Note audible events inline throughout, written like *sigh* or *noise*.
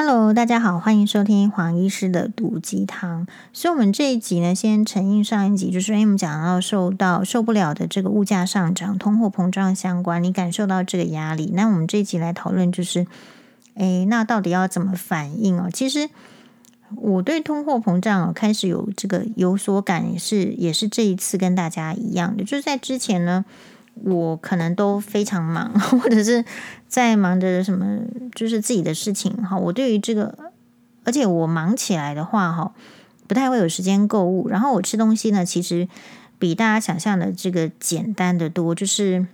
Hello，大家好，欢迎收听黄医师的毒鸡汤。所以，我们这一集呢，先承应上一集，就是因为我们讲到受到受不了的这个物价上涨、通货膨胀相关，你感受到这个压力。那我们这一集来讨论，就是，诶，那到底要怎么反应哦？其实，我对通货膨胀哦开始有这个有所感，是也是这一次跟大家一样的，就是在之前呢。我可能都非常忙，*laughs* 或者是在忙着什么，就是自己的事情哈。我对于这个，而且我忙起来的话哈，不太会有时间购物。然后我吃东西呢，其实比大家想象的这个简单的多。就是，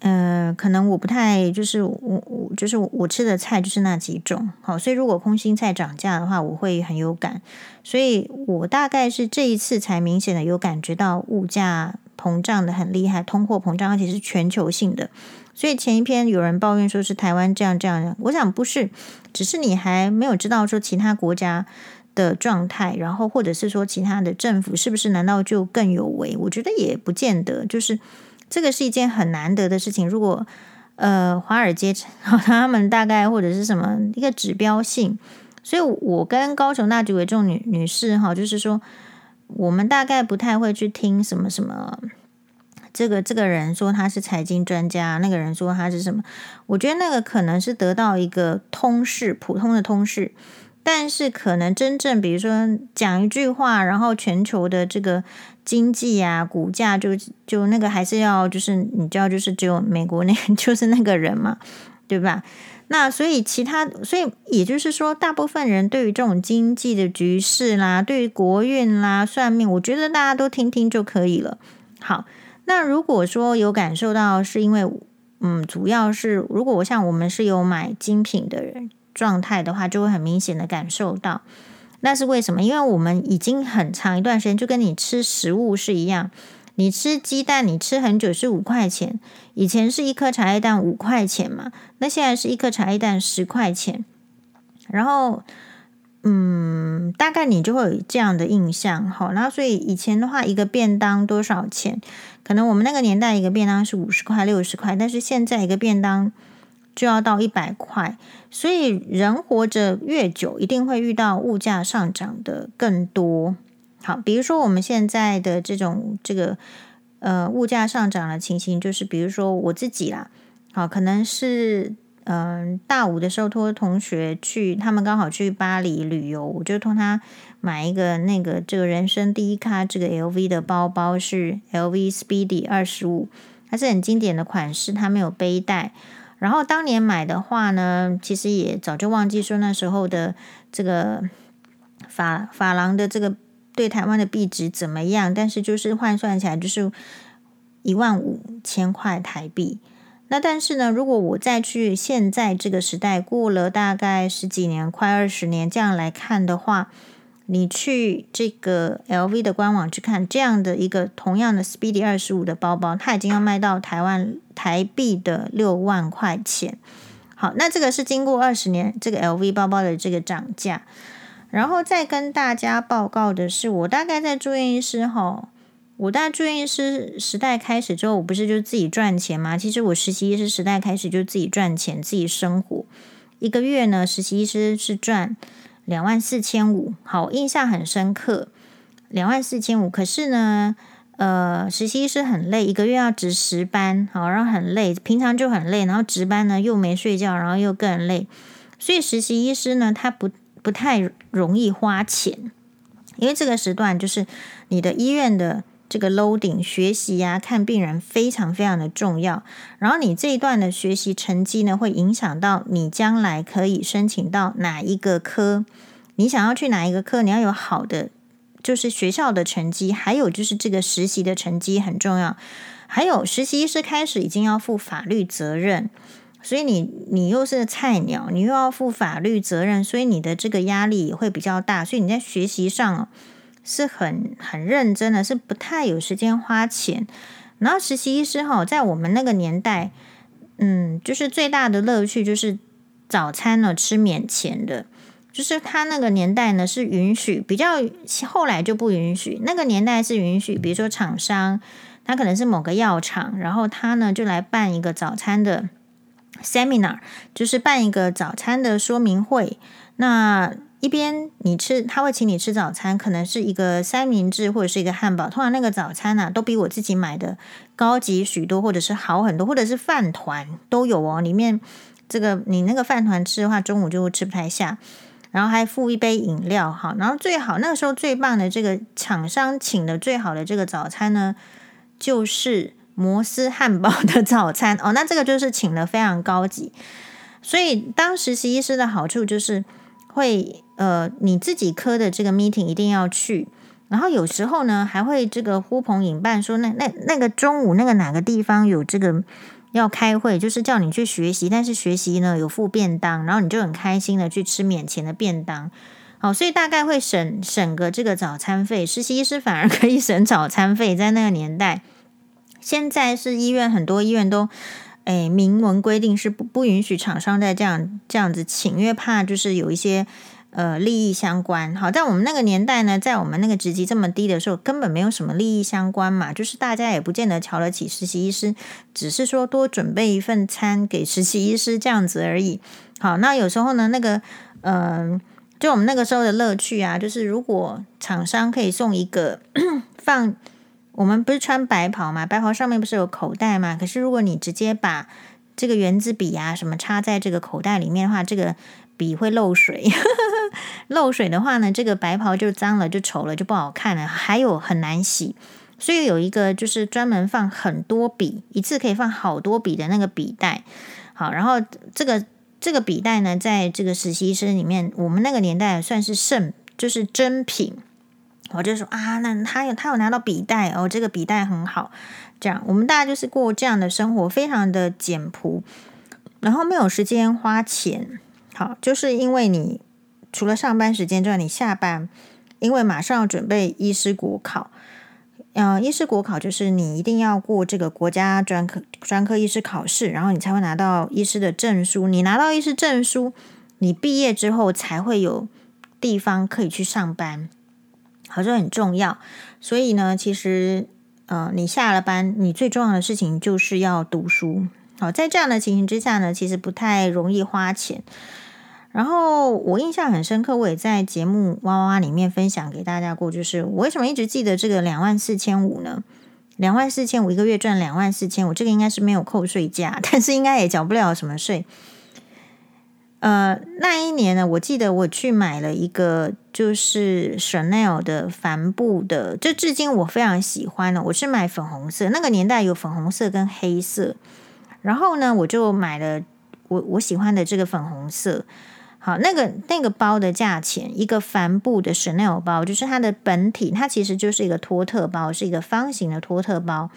呃，可能我不太就是我我就是我吃的菜就是那几种。好，所以如果空心菜涨价的话，我会很有感。所以我大概是这一次才明显的有感觉到物价。膨胀的很厉害，通货膨胀，而且是全球性的。所以前一篇有人抱怨说是台湾这样这样，我想不是，只是你还没有知道说其他国家的状态，然后或者是说其他的政府是不是难道就更有为？我觉得也不见得，就是这个是一件很难得的事情。如果呃华尔街他们大概或者是什么一个指标性，所以我跟高雄大橘为重女女士哈，就是说。我们大概不太会去听什么什么，这个这个人说他是财经专家，那个人说他是什么？我觉得那个可能是得到一个通识，普通的通识，但是可能真正比如说讲一句话，然后全球的这个经济啊、股价就就那个还是要就是你知道，就是只有美国那 *laughs* 就是那个人嘛，对吧？那所以其他，所以也就是说，大部分人对于这种经济的局势啦，对于国运啦、算命，我觉得大家都听听就可以了。好，那如果说有感受到，是因为嗯，主要是如果我像我们是有买精品的人状态的话，就会很明显的感受到。那是为什么？因为我们已经很长一段时间，就跟你吃食物是一样。你吃鸡蛋，你吃很久是五块钱，以前是一颗茶叶蛋五块钱嘛，那现在是一颗茶叶蛋十块钱，然后，嗯，大概你就会有这样的印象，好，然后所以以前的话，一个便当多少钱？可能我们那个年代一个便当是五十块、六十块，但是现在一个便当就要到一百块，所以人活着越久，一定会遇到物价上涨的更多。好，比如说我们现在的这种这个呃物价上涨的情形，就是比如说我自己啦，好，可能是嗯、大五的时候托同学去，他们刚好去巴黎旅游，我就托他买一个那个这个人生第一咖这个 LV 的包包，是 LV Speedy 二十五，它是很经典的款式，它没有背带。然后当年买的话呢，其实也早就忘记说那时候的这个法法郎的这个。对台湾的币值怎么样？但是就是换算起来就是一万五千块台币。那但是呢，如果我再去现在这个时代，过了大概十几年，快二十年这样来看的话，你去这个 LV 的官网去看这样的一个同样的 Speedy 二十五的包包，它已经要卖到台湾台币的六万块钱。好，那这个是经过二十年这个 LV 包包的这个涨价。然后再跟大家报告的是，我大概在住院医师哈，我大住院医师时代开始之后，我不是就自己赚钱吗？其实我实习医师时代开始就自己赚钱，自己生活。一个月呢，实习医师是赚两万四千五，好，印象很深刻，两万四千五。可是呢，呃，实习医师很累，一个月要值十班，好，然后很累，平常就很累，然后值班呢又没睡觉，然后又更累，所以实习医师呢，他不。不太容易花钱，因为这个时段就是你的医院的这个 loading 学习呀、看病人非常非常的重要。然后你这一段的学习成绩呢，会影响到你将来可以申请到哪一个科。你想要去哪一个科，你要有好的就是学校的成绩，还有就是这个实习的成绩很重要。还有实习医师开始已经要负法律责任。所以你你又是菜鸟，你又要负法律责任，所以你的这个压力也会比较大。所以你在学习上是很很认真的，是不太有时间花钱。然后实习医师哈，在我们那个年代，嗯，就是最大的乐趣就是早餐呢吃免钱的，就是他那个年代呢是允许，比较后来就不允许。那个年代是允许，比如说厂商，他可能是某个药厂，然后他呢就来办一个早餐的。seminar，就是办一个早餐的说明会。那一边你吃，他会请你吃早餐，可能是一个三明治或者是一个汉堡。通常那个早餐呢、啊，都比我自己买的高级许多，或者是好很多，或者是饭团都有哦。里面这个你那个饭团吃的话，中午就吃不太下。然后还附一杯饮料，哈。然后最好那个时候最棒的这个厂商请的最好的这个早餐呢，就是摩斯汉堡的早餐 *laughs* 哦。那这个就是请的非常高级。所以当实习医师的好处就是。会呃，你自己科的这个 meeting 一定要去，然后有时候呢还会这个呼朋引伴，说那那那个中午那个哪个地方有这个要开会，就是叫你去学习，但是学习呢有付便当，然后你就很开心的去吃免钱的便当，好，所以大概会省省个这个早餐费，实习医师反而可以省早餐费，在那个年代，现在是医院很多医院都。哎，明文规定是不不允许厂商再这样这样子请，因为怕就是有一些呃利益相关。好，在我们那个年代呢，在我们那个职级这么低的时候，根本没有什么利益相关嘛，就是大家也不见得瞧得起实习医师，只是说多准备一份餐给实习医师这样子而已。好，那有时候呢，那个嗯、就我们那个时候的乐趣啊，就是如果厂商可以送一个 *coughs* 放。我们不是穿白袍嘛？白袍上面不是有口袋嘛？可是如果你直接把这个原子笔啊什么插在这个口袋里面的话，这个笔会漏水。*laughs* 漏水的话呢，这个白袍就脏了，就丑了，就不好看了，还有很难洗。所以有一个就是专门放很多笔，一次可以放好多笔的那个笔袋。好，然后这个这个笔袋呢，在这个实习生里面，我们那个年代算是圣，就是珍品。我就说啊，那他有他有拿到笔袋哦，这个笔袋很好。这样，我们大家就是过这样的生活，非常的简朴，然后没有时间花钱。好，就是因为你除了上班时间之外，你下班，因为马上要准备医师国考。嗯、呃，医师国考就是你一定要过这个国家专科专科医师考试，然后你才会拿到医师的证书。你拿到医师证书，你毕业之后才会有地方可以去上班。好像很重要，所以呢，其实，呃，你下了班，你最重要的事情就是要读书。好，在这样的情形之下呢，其实不太容易花钱。然后我印象很深刻，我也在节目哇哇哇里面分享给大家过，就是我为什么一直记得这个两万四千五呢？两万四千五一个月赚两万四千五，这个应该是没有扣税价，但是应该也缴不了什么税。呃，那一年呢，我记得我去买了一个就是 Chanel 的帆布的，就至今我非常喜欢的。我是买粉红色，那个年代有粉红色跟黑色，然后呢，我就买了我我喜欢的这个粉红色。好，那个那个包的价钱，一个帆布的 Chanel 包，就是它的本体，它其实就是一个托特包，是一个方形的托特包。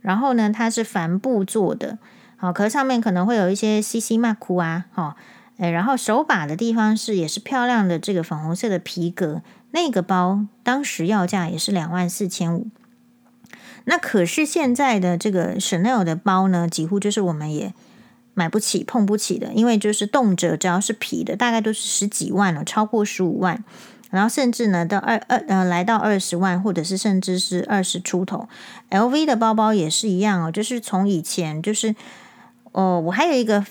然后呢，它是帆布做的，好，可是上面可能会有一些西西马库啊，好。哎，然后手把的地方是也是漂亮的这个粉红色的皮革，那个包当时要价也是两万四千五。那可是现在的这个 Chanel 的包呢，几乎就是我们也买不起、碰不起的，因为就是动辄只要是皮的，大概都是十几万了，超过十五万，然后甚至呢到二二呃来到二十万，或者是甚至是二十出头。LV 的包包也是一样哦，就是从以前就是哦，我还有一个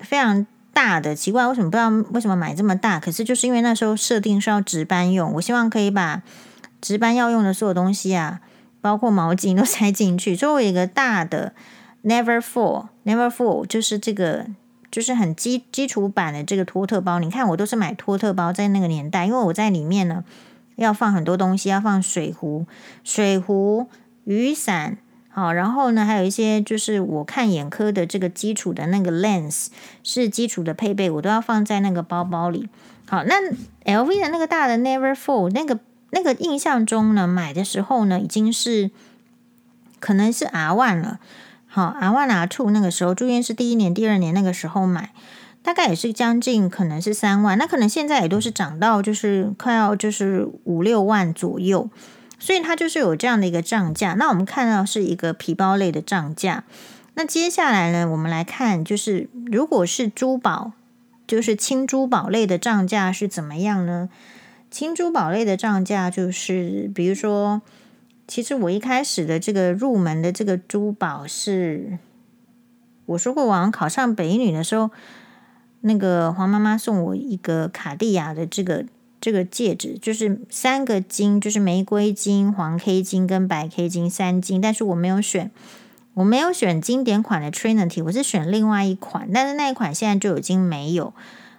非常。大的奇怪，为什么不知道为什么买这么大？可是就是因为那时候设定是要值班用，我希望可以把值班要用的所有东西啊，包括毛巾都塞进去。所以我一个大的 Never Full，Never Full 就是这个就是很基基础版的这个托特包。你看我都是买托特包，在那个年代，因为我在里面呢要放很多东西，要放水壶、水壶、雨伞。好，然后呢，还有一些就是我看眼科的这个基础的那个 lens 是基础的配备，我都要放在那个包包里。好，那 LV 的那个大的 Never Full 那个那个印象中呢，买的时候呢，已经是可能是 R one 了。好，R one R two 那个时候住院是第一年、第二年那个时候买，大概也是将近可能是三万，那可能现在也都是涨到就是快要就是五六万左右。所以它就是有这样的一个账价。那我们看到是一个皮包类的账价。那接下来呢，我们来看，就是如果是珠宝，就是轻珠宝类的账价是怎么样呢？轻珠宝类的账价就是，比如说，其实我一开始的这个入门的这个珠宝是，我说过，我考上北一女的时候，那个黄妈妈送我一个卡地亚的这个这个戒指，就是三个金，就是玫瑰金、黄 K 金跟白 K 金三金，但是我没有选，我没有选经典款的 Trinity，我是选另外一款，但是那一款现在就已经没有。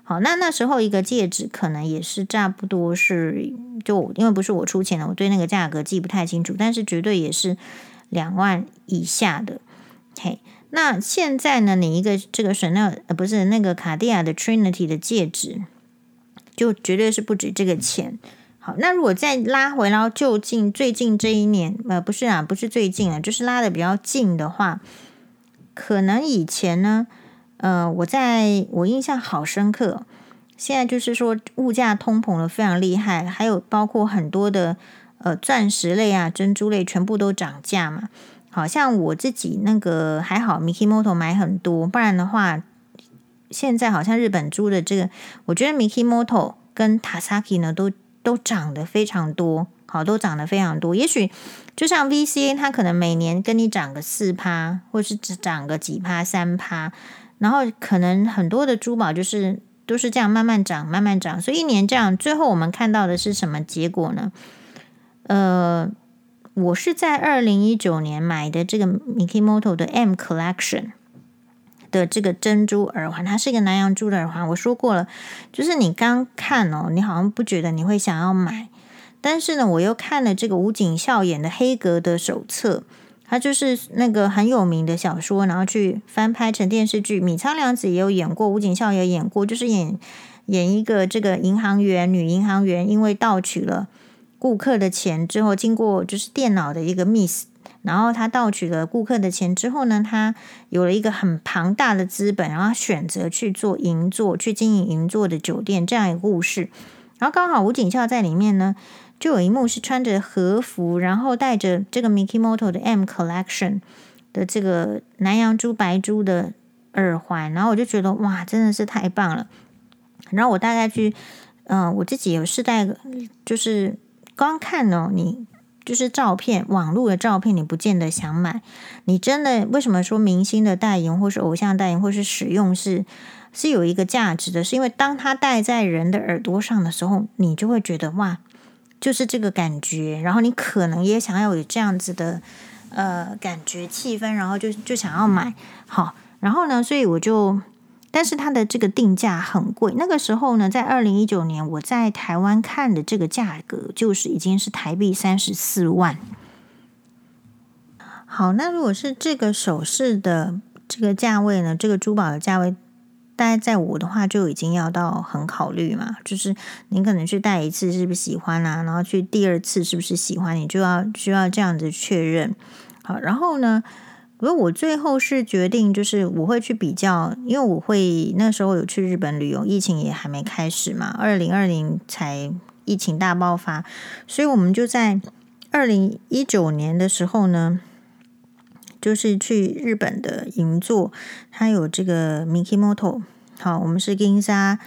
好，那那时候一个戒指可能也是差不多是，就因为不是我出钱的，我对那个价格记不太清楚，但是绝对也是两万以下的。嘿，那现在呢，你一个这个 Chanel 呃不是那个卡地亚的 Trinity 的戒指，就绝对是不止这个钱。好，那如果再拉回到就近最近这一年，呃不是啊，不是最近啊，就是拉的比较近的话，可能以前呢。呃，我在我印象好深刻。现在就是说，物价通膨的非常厉害，还有包括很多的呃钻石类啊、珍珠类全部都涨价嘛。好像我自己那个还好，Mikimoto 买很多，不然的话，现在好像日本租的这个，我觉得 Mikimoto 跟 Tasaki 呢都都涨得非常多，好，都涨得非常多。也许就像 VCA，它可能每年跟你涨个四趴，或是只涨个几趴、三趴。然后可能很多的珠宝就是都是这样慢慢涨，慢慢涨，所以一年这样，最后我们看到的是什么结果呢？呃，我是在二零一九年买的这个 Mikimoto 的 M Collection 的这个珍珠耳环，它是一个南洋珠的耳环。我说过了，就是你刚看哦，你好像不觉得你会想要买，但是呢，我又看了这个吴景孝演的黑格的手册。它就是那个很有名的小说，然后去翻拍成电视剧。米仓凉子也有演过，吴景孝也演过，就是演演一个这个银行员，女银行员，因为盗取了顾客的钱之后，经过就是电脑的一个 miss，然后他盗取了顾客的钱之后呢，他有了一个很庞大的资本，然后选择去做银座，去经营银座的酒店这样一个故事。然后刚好吴景孝在里面呢。就有一幕是穿着和服，然后戴着这个 Mikimoto 的 M Collection 的这个南洋珠白珠的耳环，然后我就觉得哇，真的是太棒了。然后我大概去，嗯、我自己有试戴，就是光看哦，你就是照片，网络的照片，你不见得想买。你真的为什么说明星的代言，或是偶像代言，或是使用是是有一个价值的？是因为当它戴在人的耳朵上的时候，你就会觉得哇。就是这个感觉，然后你可能也想要有这样子的呃感觉气氛，然后就就想要买好，然后呢，所以我就，但是它的这个定价很贵。那个时候呢，在二零一九年，我在台湾看的这个价格就是已经是台币三十四万。好，那如果是这个首饰的这个价位呢，这个珠宝的价位。大概在我的话就已经要到很考虑嘛，就是你可能去戴一次是不是喜欢啊，然后去第二次是不是喜欢，你就要需要这样子确认。好，然后呢，如果我最后是决定，就是我会去比较，因为我会那时候有去日本旅游，疫情也还没开始嘛，二零二零才疫情大爆发，所以我们就在二零一九年的时候呢。就是去日本的银座，它有这个 Mikimoto。好，我们是 Ginza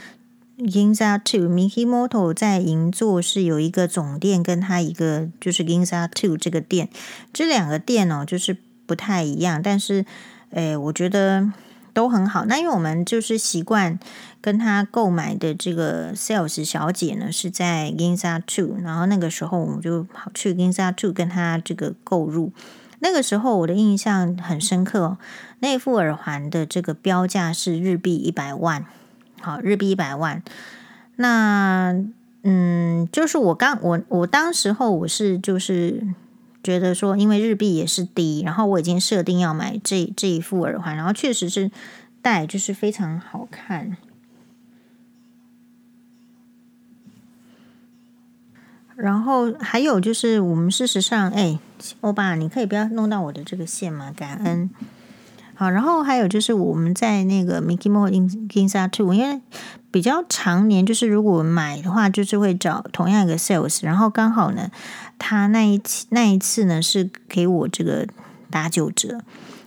Ginza Two Mikimoto 在银座是有一个总店，跟它一个就是 Ginza Two 这个店，这两个店哦，就是不太一样，但是诶，我觉得都很好。那因为我们就是习惯跟他购买的这个 Sales 小姐呢是在 Ginza Two，然后那个时候我们就跑去 Ginza Two 跟他这个购入。那个时候我的印象很深刻哦，那副耳环的这个标价是日币一百万，好，日币一百万。那嗯，就是我刚我我当时候我是就是觉得说，因为日币也是低，然后我已经设定要买这这一副耳环，然后确实是戴就是非常好看。然后还有就是，我们事实上，哎，欧巴，你可以不要弄到我的这个线吗？感恩。好，然后还有就是，我们在那个 Mikimoto Ginza Two，因为比较常年，就是如果买的话，就是会找同样一个 sales，然后刚好呢，他那一期那一次呢是给我这个打九折，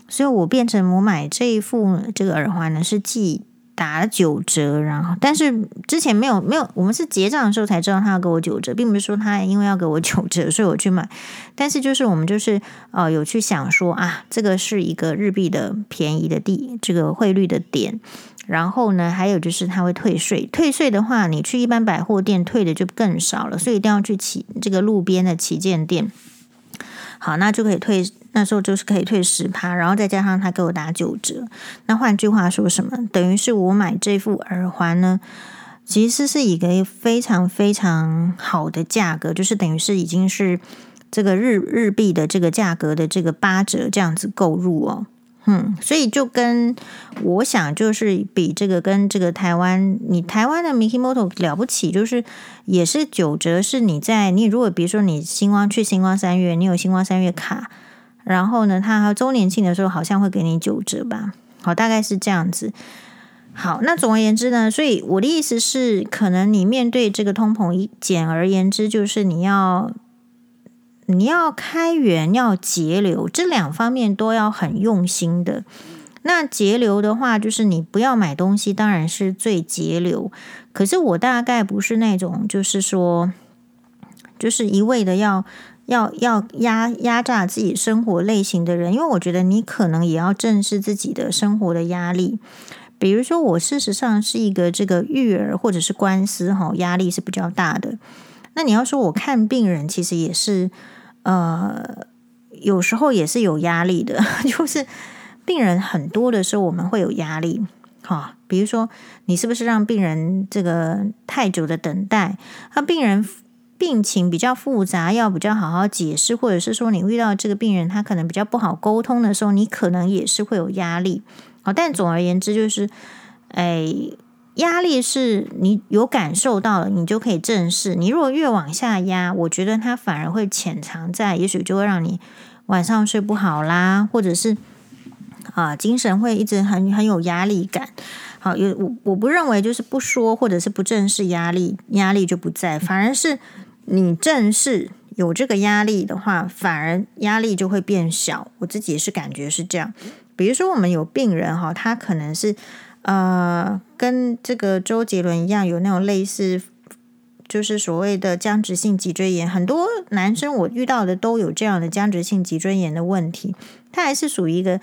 所以我变成我买这一副这个耳环呢是既打九折，然后但是之前没有没有，我们是结账的时候才知道他要给我九折，并不是说他因为要给我九折，所以我去买。但是就是我们就是呃有去想说啊，这个是一个日币的便宜的地，这个汇率的点。然后呢，还有就是他会退税，退税的话，你去一般百货店退的就更少了，所以一定要去旗这个路边的旗舰店。好，那就可以退，那时候就是可以退十趴，然后再加上他给我打九折。那换句话说什么？等于是我买这副耳环呢，其实是一个非常非常好的价格，就是等于是已经是这个日日币的这个价格的这个八折这样子购入哦。嗯，所以就跟我想，就是比这个跟这个台湾，你台湾的 Mikimoto 了不起，就是也是九折。是你在你如果比如说你星光去星光三月，你有星光三月卡，然后呢，他周年庆的时候好像会给你九折吧？好，大概是这样子。好，那总而言之呢，所以我的意思是，可能你面对这个通膨，简而言之就是你要。你要开源，要节流，这两方面都要很用心的。那节流的话，就是你不要买东西，当然是最节流。可是我大概不是那种，就是说，就是一味的要要要压压榨自己生活类型的人，因为我觉得你可能也要正视自己的生活的压力。比如说，我事实上是一个这个育儿或者是官司哈，压力是比较大的。那你要说我看病人，其实也是。呃，有时候也是有压力的，*laughs* 就是病人很多的时候，我们会有压力。哈，比如说你是不是让病人这个太久的等待？那病人病情比较复杂，要比较好好解释，或者是说你遇到这个病人他可能比较不好沟通的时候，你可能也是会有压力。好，但总而言之就是，哎。压力是你有感受到了，你就可以正视。你如果越往下压，我觉得它反而会潜藏在，也许就会让你晚上睡不好啦，或者是啊精神会一直很很有压力感。好，有我我不认为就是不说或者是不正视压力，压力就不在，反而是你正视有这个压力的话，反而压力就会变小。我自己是感觉是这样。比如说我们有病人哈，他可能是。呃，跟这个周杰伦一样，有那种类似，就是所谓的僵直性脊椎炎。很多男生我遇到的都有这样的僵直性脊椎炎的问题。他还是属于一个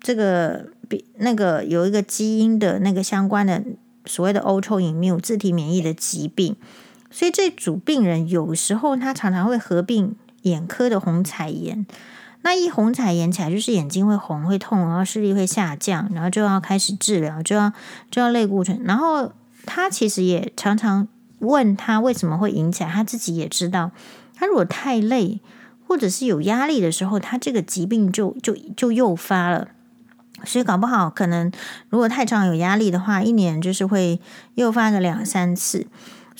这个比那个有一个基因的那个相关的所谓的 autoimmune 自体免疫的疾病。所以这组病人有时候他常常会合并眼科的虹彩炎。那一红彩炎起来，就是眼睛会红、会痛，然后视力会下降，然后就要开始治疗，就要就要类固醇。然后他其实也常常问他为什么会引起来，他自己也知道，他如果太累或者是有压力的时候，他这个疾病就就就诱发了。所以搞不好可能如果太常有压力的话，一年就是会诱发个两三次。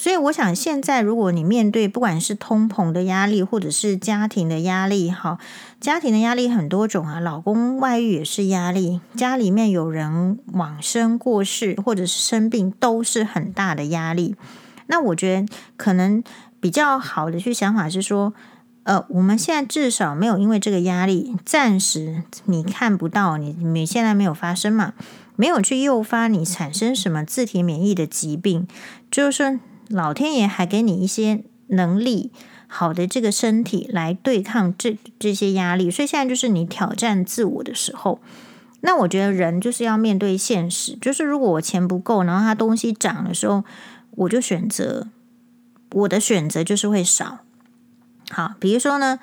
所以我想，现在如果你面对不管是通膨的压力，或者是家庭的压力，哈，家庭的压力很多种啊，老公外遇也是压力，家里面有人往生过世或者是生病，都是很大的压力。那我觉得可能比较好的去想法是说，呃，我们现在至少没有因为这个压力，暂时你看不到，你你现在没有发生嘛，没有去诱发你产生什么自体免疫的疾病，就是说。老天爷还给你一些能力，好的这个身体来对抗这这些压力，所以现在就是你挑战自我的时候。那我觉得人就是要面对现实，就是如果我钱不够，然后他东西涨的时候，我就选择我的选择就是会少。好，比如说呢，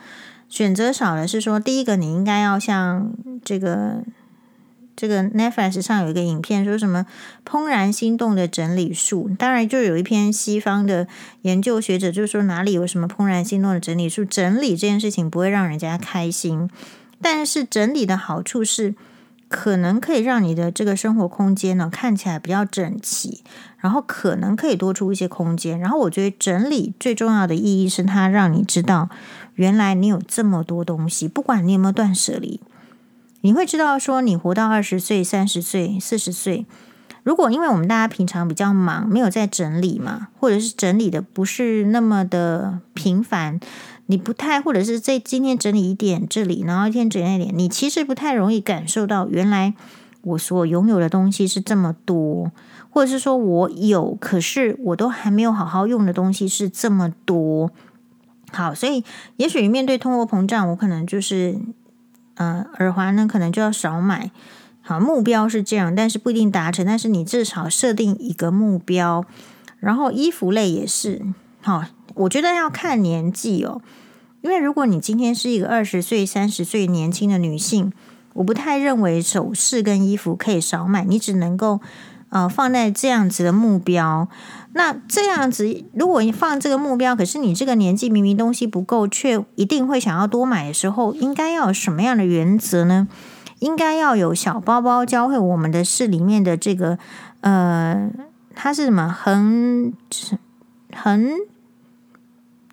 选择少的是说，第一个你应该要像这个。这个 Netflix 上有一个影片，说什么怦然心动的整理术。当然，就有一篇西方的研究学者就说哪里有什么怦然心动的整理术，整理这件事情不会让人家开心。但是整理的好处是，可能可以让你的这个生活空间呢看起来比较整齐，然后可能可以多出一些空间。然后我觉得整理最重要的意义是，它让你知道原来你有这么多东西，不管你有没有断舍离。你会知道，说你活到二十岁、三十岁、四十岁，如果因为我们大家平常比较忙，没有在整理嘛，或者是整理的不是那么的频繁，你不太，或者是在今天整理一点这里，然后一天整理一点，你其实不太容易感受到原来我所拥有的东西是这么多，或者是说我有，可是我都还没有好好用的东西是这么多。好，所以也许面对通货膨胀，我可能就是，嗯，耳环呢可能就要少买。好，目标是这样，但是不一定达成。但是你至少设定一个目标，然后衣服类也是。好，我觉得要看年纪哦，因为如果你今天是一个二十岁、三十岁年轻的女性，我不太认为首饰跟衣服可以少买，你只能够呃放在这样子的目标。那这样子，如果你放这个目标，可是你这个年纪明明东西不够，却一定会想要多买的时候，应该要有什么样的原则呢？应该要有小包包教会我们的是里面的这个呃，它是什么很，很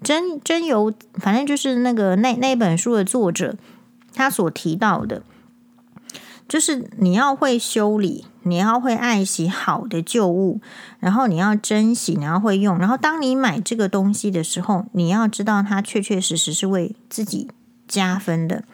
真真由，反正就是那个那那本书的作者他所提到的。就是你要会修理，你要会爱惜好的旧物，然后你要珍惜，你要会用。然后当你买这个东西的时候，你要知道它确确实实是为自己加分的，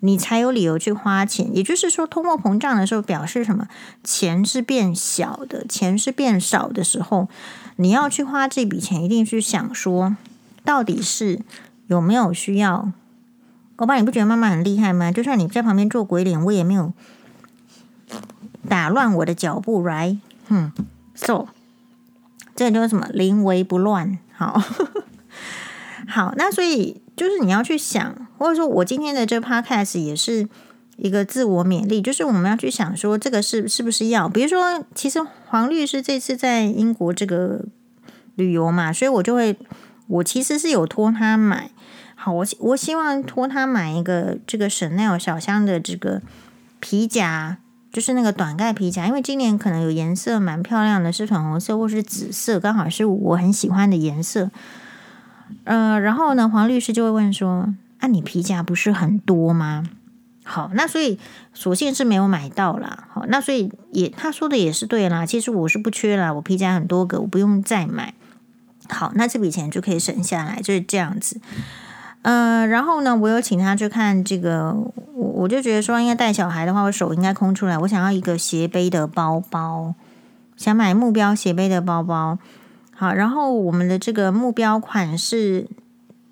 你才有理由去花钱。也就是说，通货膨胀的时候表示什么？钱是变小的，钱是变少的时候，你要去花这笔钱，一定去想说，到底是有没有需要。欧巴，你不觉得妈妈很厉害吗？就算你在旁边做鬼脸，我也没有。打乱我的脚步，right？嗯，so 这个就是什么临危不乱。好，*laughs* 好，那所以就是你要去想，或者说我今天的这个 podcast 也是一个自我勉励，就是我们要去想说这个是是不是要，比如说，其实黄律师这次在英国这个旅游嘛，所以我就会，我其实是有托他买，好，我我希望托他买一个这个 Chanel 小香的这个皮夹。就是那个短盖皮夹，因为今年可能有颜色蛮漂亮的，是粉红色或是紫色，刚好是我很喜欢的颜色。呃，然后呢，黄律师就会问说：“啊，你皮夹不是很多吗？”好，那所以索性是没有买到啦。好，那所以也他说的也是对啦。其实我是不缺啦，我皮夹很多个，我不用再买。好，那这笔钱就可以省下来，就是这样子。呃，然后呢，我有请他去看这个，我就觉得说，应该带小孩的话，我手应该空出来。我想要一个斜背的包包，想买目标斜背的包包。好，然后我们的这个目标款是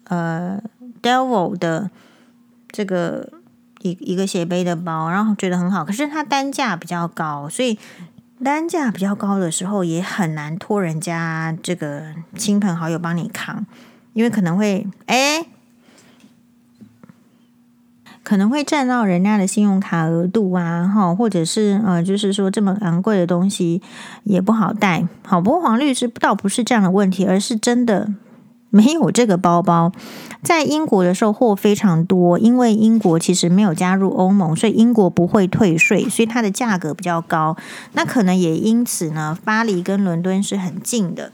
呃，Devil 的这个一一个斜背的包，然后觉得很好，可是它单价比较高，所以单价比较高的时候也很难托人家这个亲朋好友帮你扛，因为可能会哎。可能会占到人家的信用卡额度啊，哈，或者是呃，就是说这么昂贵的东西也不好带。好，不过黄律师倒不是这样的问题，而是真的没有这个包包。在英国的时候货非常多，因为英国其实没有加入欧盟，所以英国不会退税，所以它的价格比较高。那可能也因此呢，巴黎跟伦敦是很近的。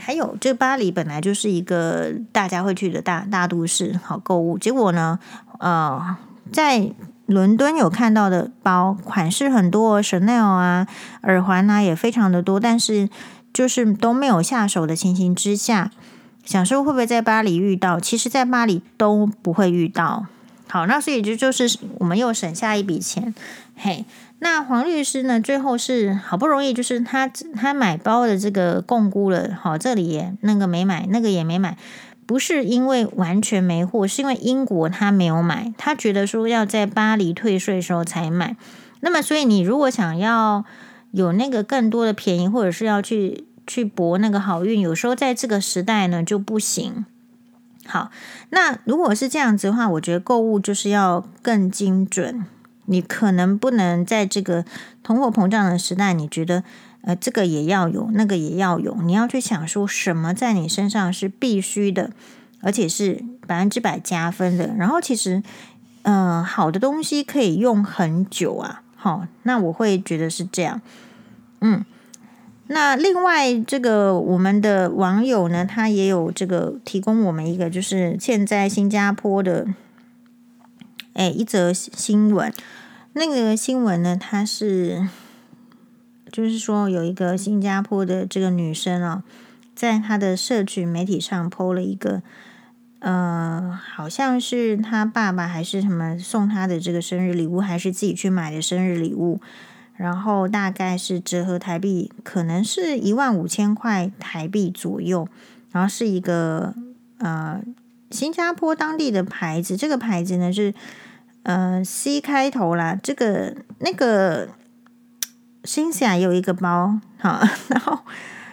还有，这巴黎本来就是一个大家会去的大大都市，好购物。结果呢，呃，在伦敦有看到的包款式很多，Chanel 啊，耳环啊也非常的多，但是就是都没有下手的情形之下，想说会不会在巴黎遇到？其实，在巴黎都不会遇到。好，那所以就就是我们又省下一笔钱，嘿。那黄律师呢？最后是好不容易，就是他他买包的这个共估了，好，这里也那个没买，那个也没买，不是因为完全没货，是因为英国他没有买，他觉得说要在巴黎退税时候才买。那么，所以你如果想要有那个更多的便宜，或者是要去去搏那个好运，有时候在这个时代呢就不行。好，那如果是这样子的话，我觉得购物就是要更精准。你可能不能在这个通货膨胀的时代，你觉得呃这个也要有，那个也要有，你要去想说什么在你身上是必须的，而且是百分之百加分的。然后其实，呃，好的东西可以用很久啊。好，那我会觉得是这样。嗯，那另外这个我们的网友呢，他也有这个提供我们一个，就是现在新加坡的，哎，一则新闻。那个新闻呢，它是就是说有一个新加坡的这个女生哦，在她的社群媒体上 PO 了一个呃，好像是她爸爸还是什么送她的这个生日礼物，还是自己去买的生日礼物，然后大概是折合台币，可能是一万五千块台币左右，然后是一个呃新加坡当地的牌子，这个牌子呢是呃 C 开头啦，这个那个。新西兰有一个包，好，*laughs* 然后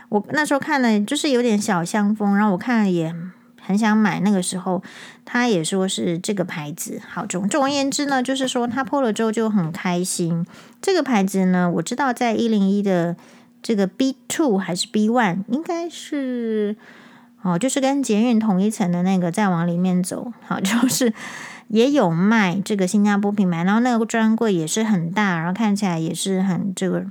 我那时候看了，就是有点小香风，然后我看了也很想买。那个时候他也说是这个牌子，好，总总而言之呢，就是说他破了之后就很开心。这个牌子呢，我知道在一零一的这个 B two 还是 B one，应该是哦，就是跟捷运同一层的那个，再往里面走，好，就是。也有卖这个新加坡品牌，然后那个专柜也是很大，然后看起来也是很这个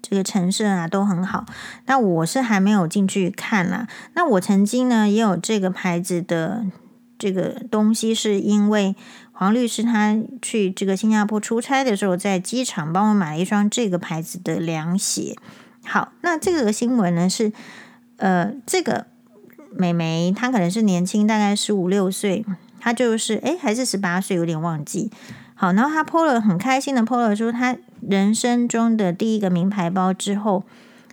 这个陈设啊都很好。那我是还没有进去看啦。那我曾经呢也有这个牌子的这个东西，是因为黄律师他去这个新加坡出差的时候，在机场帮我买了一双这个牌子的凉鞋。好，那这个新闻呢是呃这个美眉她可能是年轻，大概十五六岁。他就是哎，还是十八岁，有点忘记。好，然后他 po 了很开心的 po 了说他人生中的第一个名牌包之后，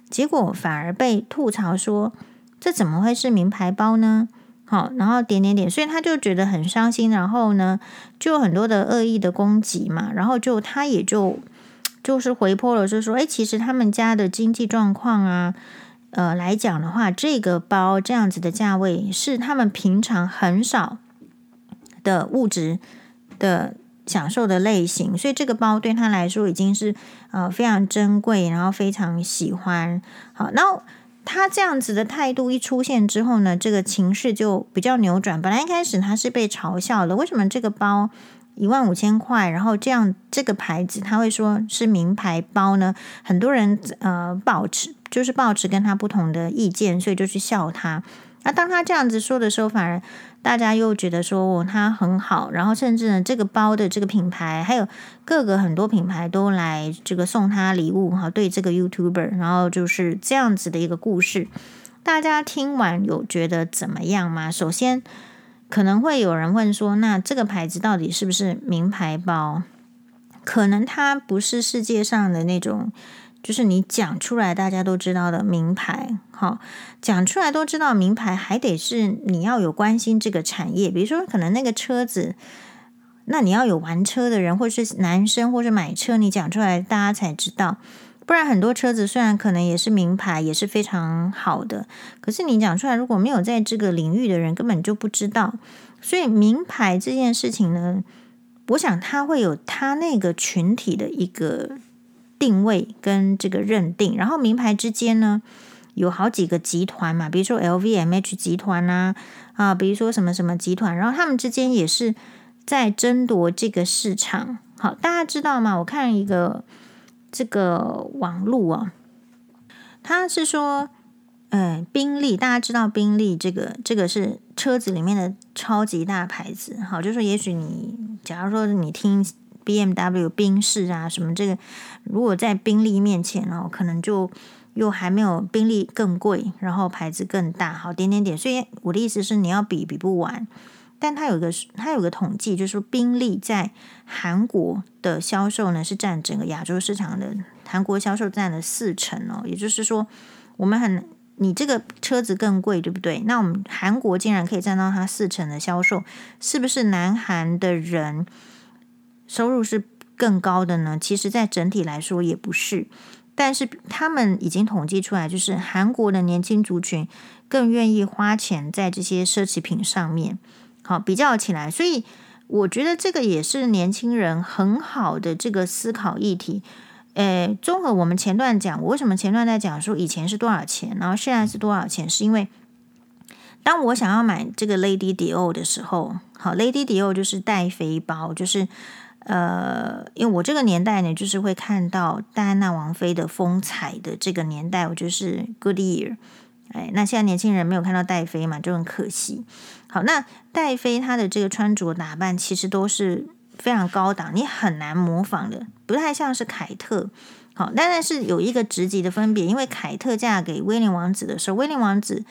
结果反而被吐槽说这怎么会是名牌包呢？好，然后点点点，所以他就觉得很伤心。然后呢，就有很多的恶意的攻击嘛。然后就他也就就是回 po 了，就说哎，其实他们家的经济状况啊，呃来讲的话，这个包这样子的价位是他们平常很少。的物质的享受的类型，所以这个包对他来说已经是呃非常珍贵，然后非常喜欢。好，然后他这样子的态度一出现之后呢，这个情势就比较扭转。本来一开始他是被嘲笑的，为什么这个包一万五千块，然后这样这个牌子他会说是名牌包呢？很多人呃保持就是抱持跟他不同的意见，所以就去笑他。那当他这样子说的时候，反而。大家又觉得说哦，他很好，然后甚至呢，这个包的这个品牌，还有各个很多品牌都来这个送他礼物哈，对这个 YouTuber，然后就是这样子的一个故事。大家听完有觉得怎么样吗？首先，可能会有人问说，那这个牌子到底是不是名牌包？可能它不是世界上的那种。就是你讲出来大家都知道的名牌，好，讲出来都知道名牌，还得是你要有关心这个产业。比如说，可能那个车子，那你要有玩车的人，或是男生，或是买车，你讲出来大家才知道。不然很多车子虽然可能也是名牌，也是非常好的，可是你讲出来如果没有在这个领域的人，根本就不知道。所以名牌这件事情呢，我想它会有它那个群体的一个。定位跟这个认定，然后名牌之间呢，有好几个集团嘛，比如说 LVMH 集团啊，啊，比如说什么什么集团，然后他们之间也是在争夺这个市场。好，大家知道吗？我看一个这个网路啊，他是说，嗯，宾利，大家知道宾利这个这个是车子里面的超级大牌子。好，就是说也许你，假如说你听。B M W 宾士啊，什么这个，如果在宾利面前哦，可能就又还没有宾利更贵，然后牌子更大，好点点点。所以我的意思是，你要比比不完。但它有个它有个统计，就是说宾利在韩国的销售呢，是占整个亚洲市场的韩国销售占了四成哦。也就是说，我们很你这个车子更贵，对不对？那我们韩国竟然可以占到它四成的销售，是不是南韩的人？收入是更高的呢？其实，在整体来说也不是，但是他们已经统计出来，就是韩国的年轻族群更愿意花钱在这些奢侈品上面。好，比较起来，所以我觉得这个也是年轻人很好的这个思考议题。诶，综合我们前段讲，我为什么前段在讲说以前是多少钱，然后现在是多少钱，是因为当我想要买这个 Lady Dior 的时候，好，Lady Dior 就是戴妃包，就是。呃，因为我这个年代呢，就是会看到戴安娜王妃的风采的这个年代，我就是 good year。哎，那现在年轻人没有看到戴妃嘛，就很可惜。好，那戴妃她的这个穿着打扮其实都是非常高档，你很难模仿的，不太像是凯特。好，但是有一个职级的分别，因为凯特嫁给威廉王子的时候，威廉王子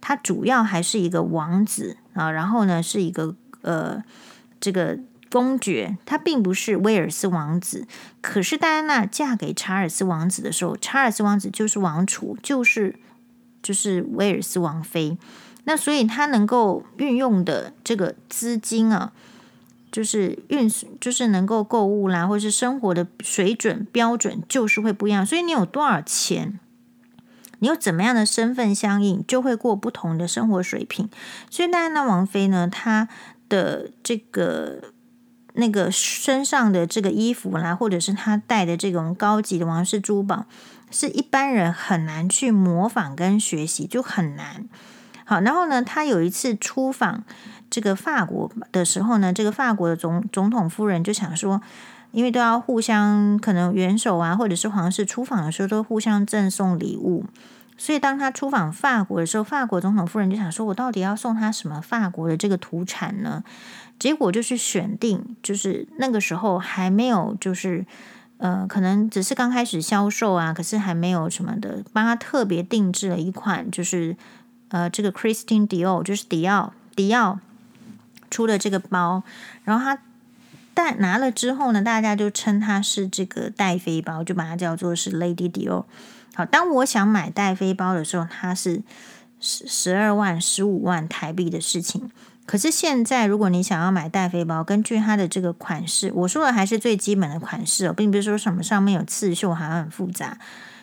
他主要还是一个王子。啊，然后呢是一个呃这个公爵，他并不是威尔斯王子，可是戴安娜嫁给查尔斯王子的时候，查尔斯王子就是王储，就是就是威尔斯王妃，那所以他能够运用的这个资金啊。就是运，就是能够购物啦，或是生活的水准标准，就是会不一样。所以你有多少钱，你有怎么样的身份相应，就会过不同的生活水平。所以戴安娜王妃呢，她的这个那个身上的这个衣服啦，或者是他戴的这种高级的王室珠宝，是一般人很难去模仿跟学习，就很难。好，然后呢，他有一次出访。这个法国的时候呢，这个法国的总总统夫人就想说，因为都要互相可能元首啊，或者是皇室出访的时候都互相赠送礼物，所以当他出访法国的时候，法国总统夫人就想说，我到底要送他什么法国的这个土产呢？结果就是选定，就是那个时候还没有，就是呃，可能只是刚开始销售啊，可是还没有什么的，帮他特别定制了一款，就是呃，这个 Christian Dior，就是迪奥，迪奥。出了这个包，然后他带拿了之后呢，大家就称它是这个戴妃包，就把它叫做是 Lady Dior。好，当我想买戴妃包的时候，它是十十二万、十五万台币的事情。可是现在，如果你想要买戴妃包，根据它的这个款式，我说的还是最基本的款式哦，并不是说什么上面有刺绣还很复杂。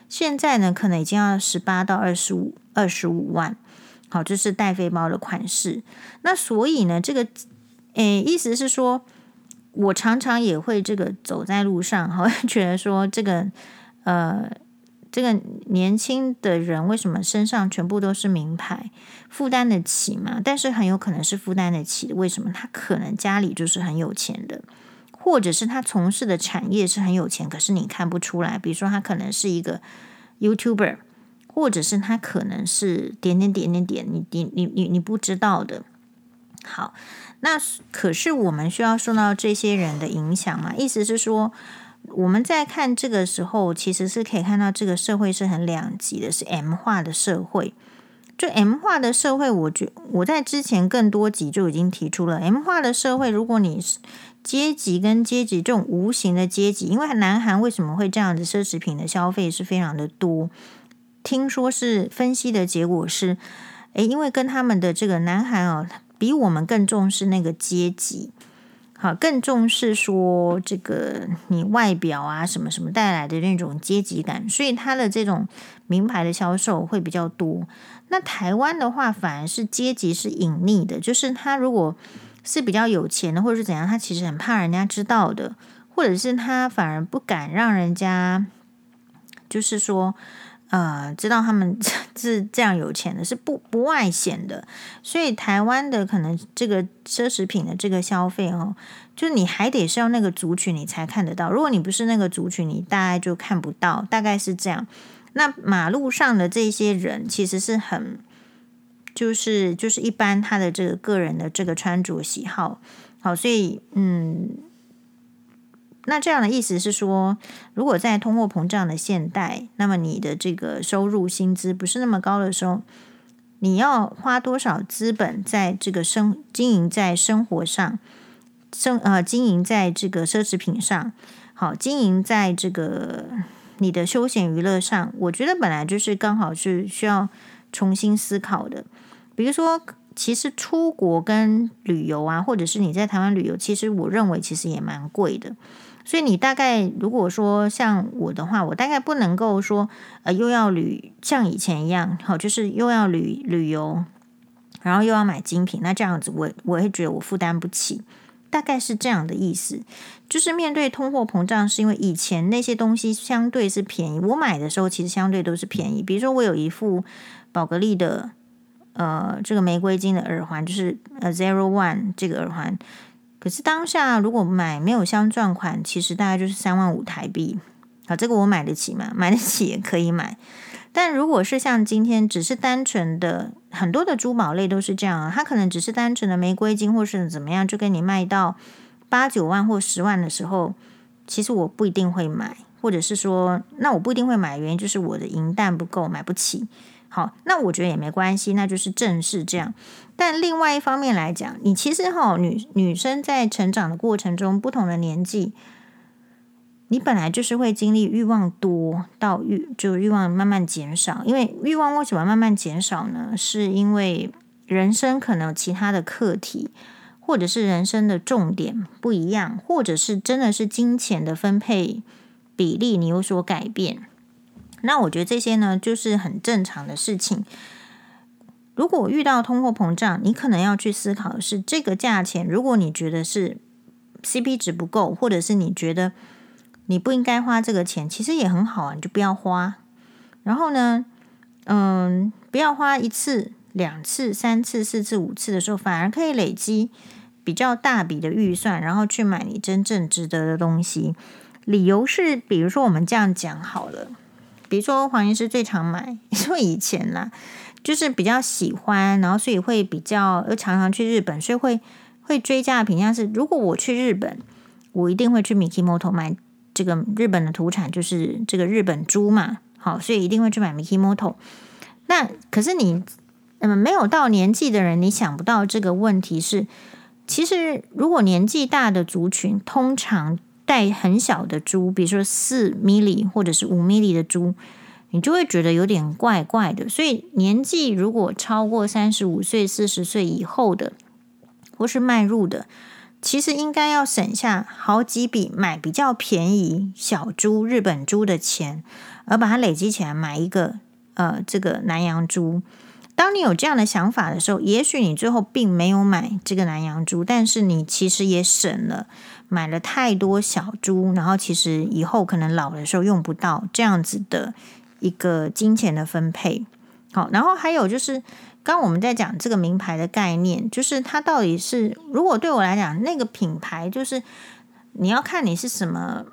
现在呢，可能已经要十八到二十五、二十五万。好，这是戴妃包的款式。那所以呢，这个，诶，意思是说，我常常也会这个走在路上，好像，觉得说这个，呃，这个年轻的人为什么身上全部都是名牌，负担得起嘛？但是很有可能是负担得起的。为什么？他可能家里就是很有钱的，或者是他从事的产业是很有钱，可是你看不出来。比如说，他可能是一个 YouTuber。或者是他可能是点点点点点，你你你你你不知道的。好，那可是我们需要受到这些人的影响嘛？意思是说，我们在看这个时候，其实是可以看到这个社会是很两极的，是 M 化的社会。就 M 化的社会，我觉我在之前更多集就已经提出了 M 化的社会，如果你是阶级跟阶级这种无形的阶级，因为南韩为什么会这样子，奢侈品的消费是非常的多。听说是分析的结果是，诶，因为跟他们的这个南韩哦，比我们更重视那个阶级，好，更重视说这个你外表啊什么什么带来的那种阶级感，所以他的这种名牌的销售会比较多。那台湾的话，反而是阶级是隐匿的，就是他如果是比较有钱的，或者是怎样，他其实很怕人家知道的，或者是他反而不敢让人家，就是说。呃，知道他们 *laughs* 是这样有钱的，是不不外显的，所以台湾的可能这个奢侈品的这个消费哦，就你还得是要那个族群你才看得到，如果你不是那个族群，你大概就看不到，大概是这样。那马路上的这些人其实是很，就是就是一般他的这个个人的这个穿着喜好，好，所以嗯。那这样的意思是说，如果在通货膨胀的现代，那么你的这个收入薪资不是那么高的时候，你要花多少资本在这个生经营在生活上，生呃经营在这个奢侈品上，好经营在这个你的休闲娱乐上，我觉得本来就是刚好是需要重新思考的。比如说，其实出国跟旅游啊，或者是你在台湾旅游，其实我认为其实也蛮贵的。所以你大概如果说像我的话，我大概不能够说呃又要旅像以前一样，好，就是又要旅旅游，然后又要买精品，那这样子我我会觉得我负担不起，大概是这样的意思。就是面对通货膨胀，是因为以前那些东西相对是便宜，我买的时候其实相对都是便宜。比如说我有一副宝格丽的呃这个玫瑰金的耳环，就是呃 Zero One 这个耳环。可是当下如果买没有镶钻款，其实大概就是三万五台币。好，这个我买得起吗？买得起也可以买。但如果是像今天只是单纯的很多的珠宝类都是这样啊，它可能只是单纯的玫瑰金或是怎么样，就给你卖到八九万或十万的时候，其实我不一定会买，或者是说，那我不一定会买，原因就是我的银弹不够，买不起。好，那我觉得也没关系，那就是正是这样。但另外一方面来讲，你其实哈，女女生在成长的过程中，不同的年纪，你本来就是会经历欲望多到欲就欲望慢慢减少。因为欲望为什么慢慢减少呢？是因为人生可能其他的课题，或者是人生的重点不一样，或者是真的是金钱的分配比例你有所改变。那我觉得这些呢，就是很正常的事情。如果遇到通货膨胀，你可能要去思考的是这个价钱。如果你觉得是 CP 值不够，或者是你觉得你不应该花这个钱，其实也很好啊，你就不要花。然后呢，嗯，不要花一次、两次、三次、四次、五次的时候，反而可以累积比较大笔的预算，然后去买你真正值得的东西。理由是，比如说我们这样讲好了。比如说黄医师最常买，*laughs* 因为以前啦，*laughs* 就是比较喜欢，然后所以会比较，又常常去日本，所以会会追加的评价是，如果我去日本，我一定会去 Mikimoto 买这个日本的土产，就是这个日本猪嘛，好，所以一定会去买 Mikimoto。那可是你嗯没有到年纪的人，你想不到这个问题是，其实如果年纪大的族群，通常。带很小的猪，比如说四 mil 或者是五 mil 的猪，你就会觉得有点怪怪的。所以年纪如果超过三十五岁、四十岁以后的，或是迈入的，其实应该要省下好几笔买比较便宜小猪、日本猪的钱，而把它累积起来买一个呃这个南洋猪。当你有这样的想法的时候，也许你最后并没有买这个南洋猪，但是你其实也省了。买了太多小猪，然后其实以后可能老的时候用不到这样子的一个金钱的分配。好，然后还有就是，刚我们在讲这个名牌的概念，就是它到底是，如果对我来讲，那个品牌就是你要看你是什么，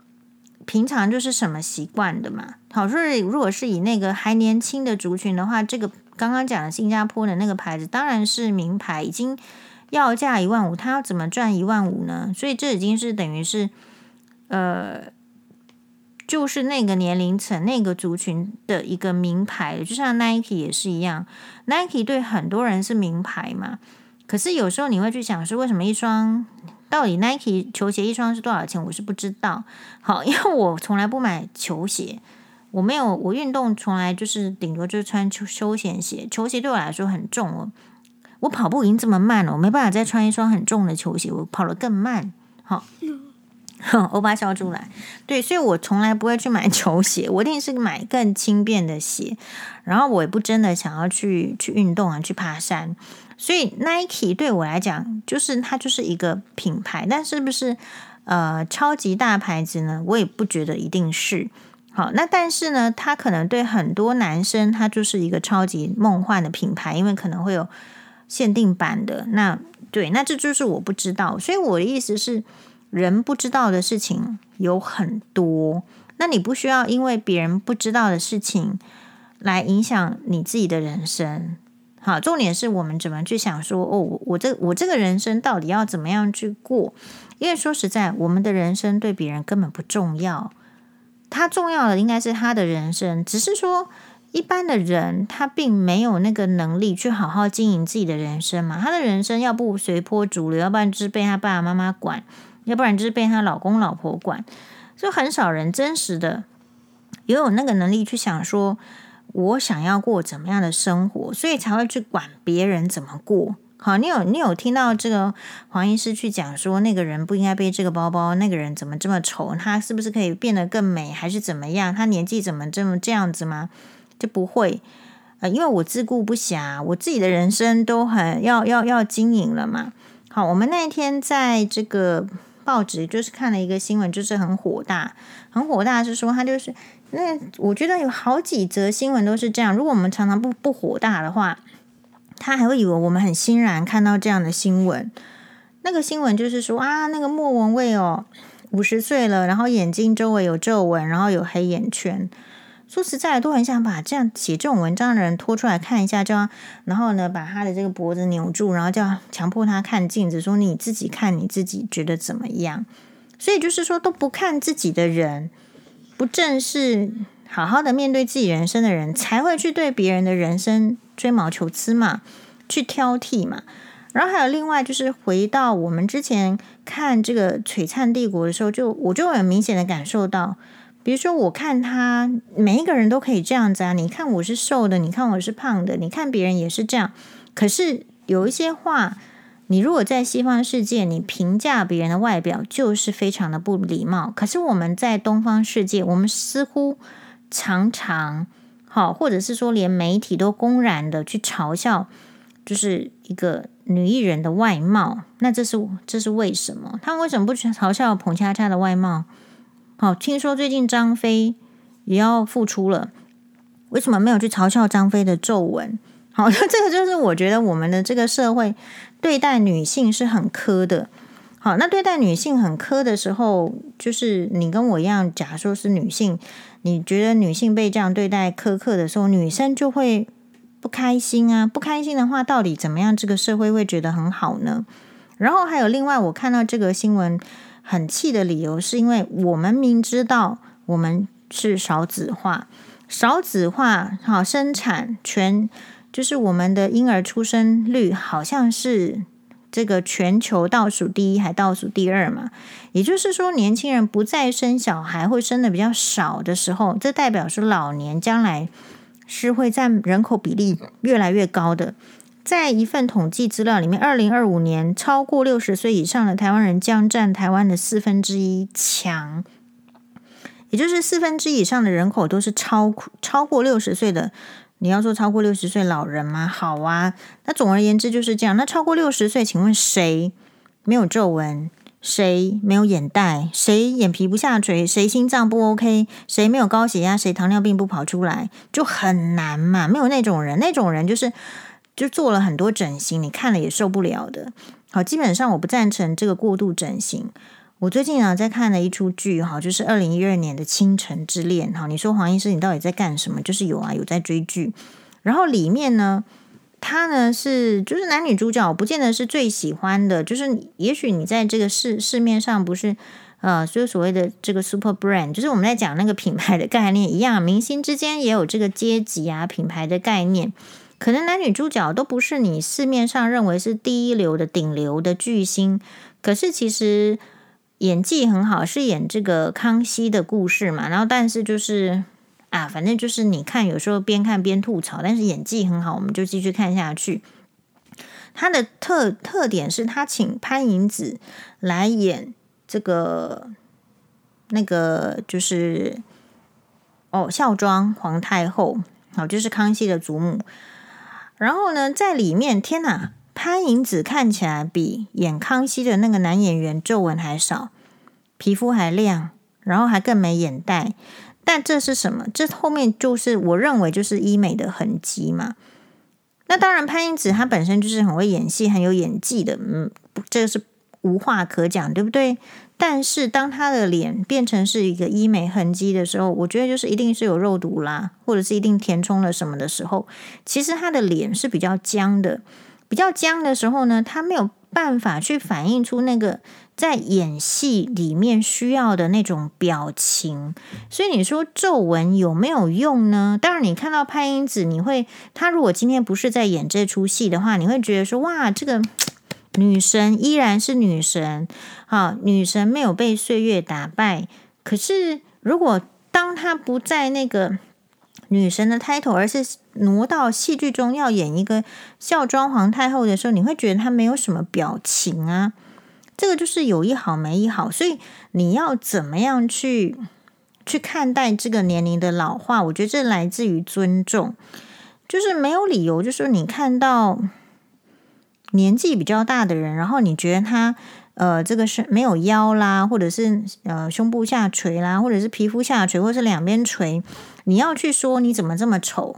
平常就是什么习惯的嘛。好，所以如果是以那个还年轻的族群的话，这个刚刚讲的新加坡的那个牌子当然是名牌，已经。要价一万五，他要怎么赚一万五呢？所以这已经是等于是，呃，就是那个年龄层、那个族群的一个名牌，就像 Nike 也是一样，Nike 对很多人是名牌嘛。可是有时候你会去想，是为什么一双到底 Nike 球鞋一双是多少钱？我是不知道。好，*laughs* 因为我从来不买球鞋，我没有，我运动从来就是顶多就是穿休休闲鞋，球鞋对我来说很重哦。我跑步已经这么慢了，我没办法再穿一双很重的球鞋，我跑得更慢。好，*laughs* *laughs* 欧巴笑出来。对，所以我从来不会去买 *laughs* 球鞋，我一定是买更轻便的鞋。然后我也不真的想要去去运动啊，去爬山。所以 Nike 对我来讲，就是它就是一个品牌，但是不是呃超级大牌子呢？我也不觉得一定是。好，那但是呢，它可能对很多男生，它就是一个超级梦幻的品牌，因为可能会有。限定版的那对，那这就是我不知道，所以我的意思是，人不知道的事情有很多，那你不需要因为别人不知道的事情来影响你自己的人生。好，重点是我们怎么去想说，哦，我这我这个人生到底要怎么样去过？因为说实在，我们的人生对别人根本不重要，他重要的应该是他的人生，只是说。一般的人，他并没有那个能力去好好经营自己的人生嘛。他的人生要不随波逐流，要不然就是被他爸爸妈妈管，要不然就是被他老公老婆管。就很少人真实的也有那个能力去想说，我想要过怎么样的生活，所以才会去管别人怎么过。好，你有你有听到这个黄医师去讲说，那个人不应该背这个包包，那个人怎么这么丑？他是不是可以变得更美，还是怎么样？他年纪怎么这么这样子吗？就不会，呃，因为我自顾不暇，我自己的人生都很要要要经营了嘛。好，我们那天在这个报纸就是看了一个新闻，就是很火大，很火大是说他就是那我觉得有好几则新闻都是这样。如果我们常常不不火大的话，他还会以为我们很欣然看到这样的新闻。那个新闻就是说啊，那个莫文蔚哦，五十岁了，然后眼睛周围有皱纹，然后有黑眼圈。说实在，都很想把这样写这种文章的人拖出来看一下，叫然后呢，把他的这个脖子扭住，然后叫强迫他看镜子，说你自己看你自己觉得怎么样？所以就是说都不看自己的人，不正视好好的面对自己人生的人，才会去对别人的人生吹毛求疵嘛，去挑剔嘛。然后还有另外就是回到我们之前看这个《璀璨帝国》的时候，就我就很明显的感受到，比如说我看他每一个人都可以这样子啊，你看我是瘦的，你看我是胖的，你看别人也是这样，可是有一些话。你如果在西方世界，你评价别人的外表就是非常的不礼貌。可是我们在东方世界，我们似乎常常好，或者是说连媒体都公然的去嘲笑，就是一个女艺人的外貌。那这是这是为什么？他们为什么不去嘲笑彭恰恰的外貌？好，听说最近张飞也要复出了，为什么没有去嘲笑张飞的皱纹？*laughs* 好，这个就是我觉得我们的这个社会对待女性是很苛的。好，那对待女性很苛的时候，就是你跟我一样，假如说是女性，你觉得女性被这样对待苛刻的时候，女生就会不开心啊。不开心的话，到底怎么样，这个社会会觉得很好呢？然后还有另外，我看到这个新闻很气的理由，是因为我们明知道我们是少子化，少子化好生产全。就是我们的婴儿出生率好像是这个全球倒数第一还倒数第二嘛，也就是说年轻人不再生小孩，会生的比较少的时候，这代表是老年将来是会占人口比例越来越高的。在一份统计资料里面，二零二五年超过六十岁以上的台湾人将占台湾的四分之一强，也就是四分之一以上的人口都是超超过六十岁的。你要说超过六十岁老人吗？好啊，那总而言之就是这样。那超过六十岁，请问谁没有皱纹？谁没有眼袋？谁眼皮不下垂？谁心脏不 OK？谁没有高血压？谁糖尿病不跑出来？就很难嘛。没有那种人，那种人就是就做了很多整形，你看了也受不了的。好，基本上我不赞成这个过度整形。我最近啊在看了一出剧哈，就是二零一二年的《倾城之恋》哈。你说黄医师，你到底在干什么？就是有啊，有在追剧。然后里面呢，他呢是就是男女主角，不见得是最喜欢的。就是也许你在这个市市面上不是呃，就所谓的这个 super brand，就是我们在讲那个品牌的概念一样，明星之间也有这个阶级啊品牌的概念。可能男女主角都不是你市面上认为是第一流的顶流的巨星，可是其实。演技很好，是演这个康熙的故事嘛？然后，但是就是啊，反正就是你看，有时候边看边吐槽，但是演技很好，我们就继续看下去。他的特特点是他请潘迎紫来演这个那个，就是哦，孝庄皇太后，好，就是康熙的祖母。然后呢，在里面，天哪！潘迎紫看起来比演康熙的那个男演员皱纹还少，皮肤还亮，然后还更没眼袋。但这是什么？这后面就是我认为就是医美的痕迹嘛。那当然，潘迎紫她本身就是很会演戏、很有演技的，嗯，这个是无话可讲，对不对？但是当他的脸变成是一个医美痕迹的时候，我觉得就是一定是有肉毒啦，或者是一定填充了什么的时候，其实他的脸是比较僵的。比较僵的时候呢，他没有办法去反映出那个在演戏里面需要的那种表情，所以你说皱纹有没有用呢？当然，你看到潘英子，你会，他如果今天不是在演这出戏的话，你会觉得说，哇，这个女神依然是女神，好，女神没有被岁月打败。可是，如果当她不在那个女神的 title，而是挪到戏剧中要演一个孝庄皇太后的时候，你会觉得她没有什么表情啊。这个就是有一好没一好，所以你要怎么样去去看待这个年龄的老化？我觉得这来自于尊重，就是没有理由，就是你看到年纪比较大的人，然后你觉得他。呃，这个是没有腰啦，或者是呃胸部下垂啦，或者是皮肤下垂，或者是两边垂，你要去说你怎么这么丑，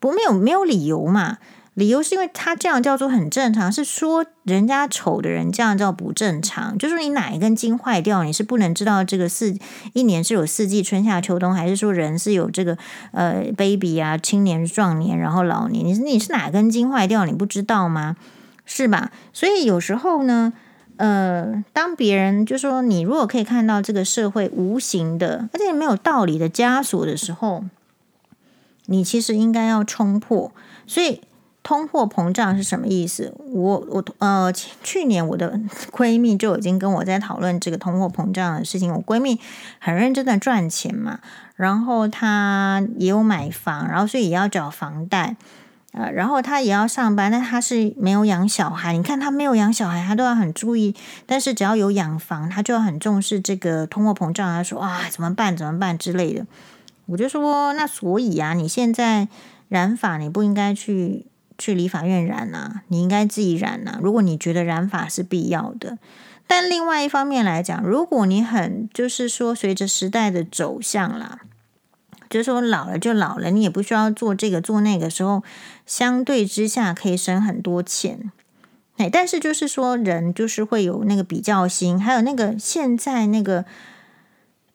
不没有没有理由嘛？理由是因为他这样叫做很正常，是说人家丑的人这样叫不正常，就是你哪一根筋坏掉，你是不能知道这个四一年是有四季春夏秋冬，还是说人是有这个呃 baby 啊青年壮年然后老年，你是你是哪根筋坏掉，你不知道吗？是吧？所以有时候呢。呃，当别人就说你如果可以看到这个社会无形的，而且没有道理的枷锁的时候，你其实应该要冲破。所以。通货膨胀是什么意思？我我呃，去年我的闺蜜就已经跟我在讨论这个通货膨胀的事情。我闺蜜很认真的赚钱嘛，然后她也有买房，然后所以也要缴房贷，呃，然后他也要上班，但他是没有养小孩。你看他没有养小孩，他都要很注意，但是只要有养房，他就要很重视这个通货膨胀。他说啊，怎么办？怎么办之类的。我就说，那所以啊，你现在染发，你不应该去。去理发院染啊，你应该自己染啊。如果你觉得染发是必要的，但另外一方面来讲，如果你很就是说随着时代的走向啦，就是说老了就老了，你也不需要做这个做那个时候，相对之下可以省很多钱。哎，但是就是说人就是会有那个比较心，还有那个现在那个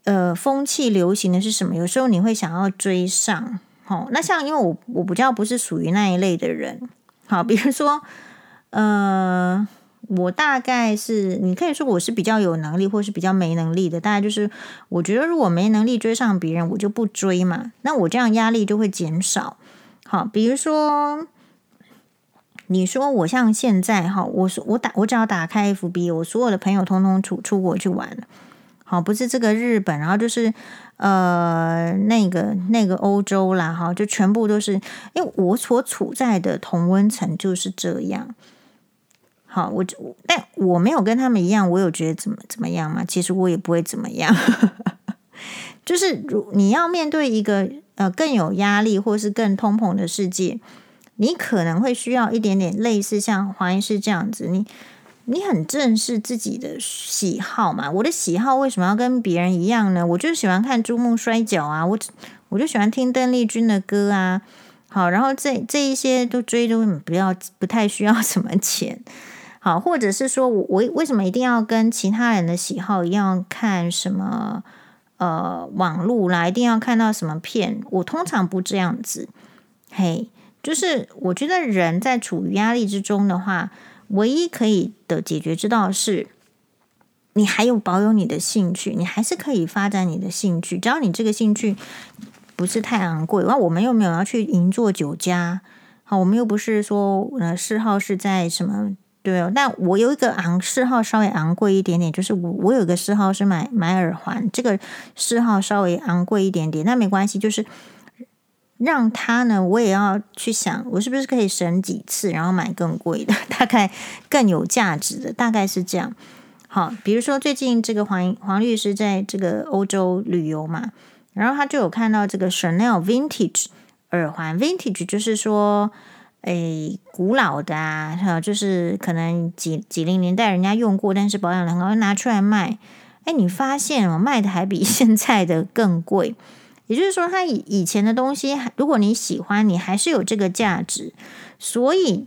呃风气流行的是什么？有时候你会想要追上。哦，那像因为我我比较不是属于那一类的人，好，比如说，呃，我大概是你可以说我是比较有能力，或是比较没能力的，大概就是我觉得如果没能力追上别人，我就不追嘛，那我这样压力就会减少。好，比如说你说我像现在哈，我我打我只要打开 FB，我所有的朋友通通出出国去玩，好，不是这个日本，然后就是。呃，那个那个欧洲啦，哈，就全部都是，因为我所处在的同温层就是这样。好，我但我没有跟他们一样，我有觉得怎么怎么样吗？其实我也不会怎么样。*laughs* 就是如你要面对一个呃更有压力或是更通膨的世界，你可能会需要一点点类似像黄医师这样子，你。你很正视自己的喜好嘛？我的喜好为什么要跟别人一样呢？我就喜欢看珠穆摔角啊，我我就喜欢听邓丽君的歌啊。好，然后这这一些都追都不要不太需要什么钱。好，或者是说我我为什么一定要跟其他人的喜好一样看什么呃网路啦？一定要看到什么片？我通常不这样子。嘿，就是我觉得人在处于压力之中的话。唯一可以的解决之道是，你还有保有你的兴趣，你还是可以发展你的兴趣。只要你这个兴趣不是太昂贵，哇，我们又没有要去银座酒家，好，我们又不是说呃嗜好是在什么对哦。但我有一个昂嗜好稍微昂贵一点点，就是我我有个嗜好是买买耳环，这个嗜好稍微昂贵一点点，那没关系，就是。让他呢，我也要去想，我是不是可以省几次，然后买更贵的，*laughs* 大概更有价值的，大概是这样。好，比如说最近这个黄黄律师在这个欧洲旅游嘛，然后他就有看到这个 Chanel Vintage 耳环，Vintage 就是说，诶，古老的啊，就是可能几几零年代人家用过，但是保养很好，拿出来卖，诶，你发现哦，卖的还比 *laughs* 现在的更贵。也就是说，他以以前的东西，如果你喜欢，你还是有这个价值。所以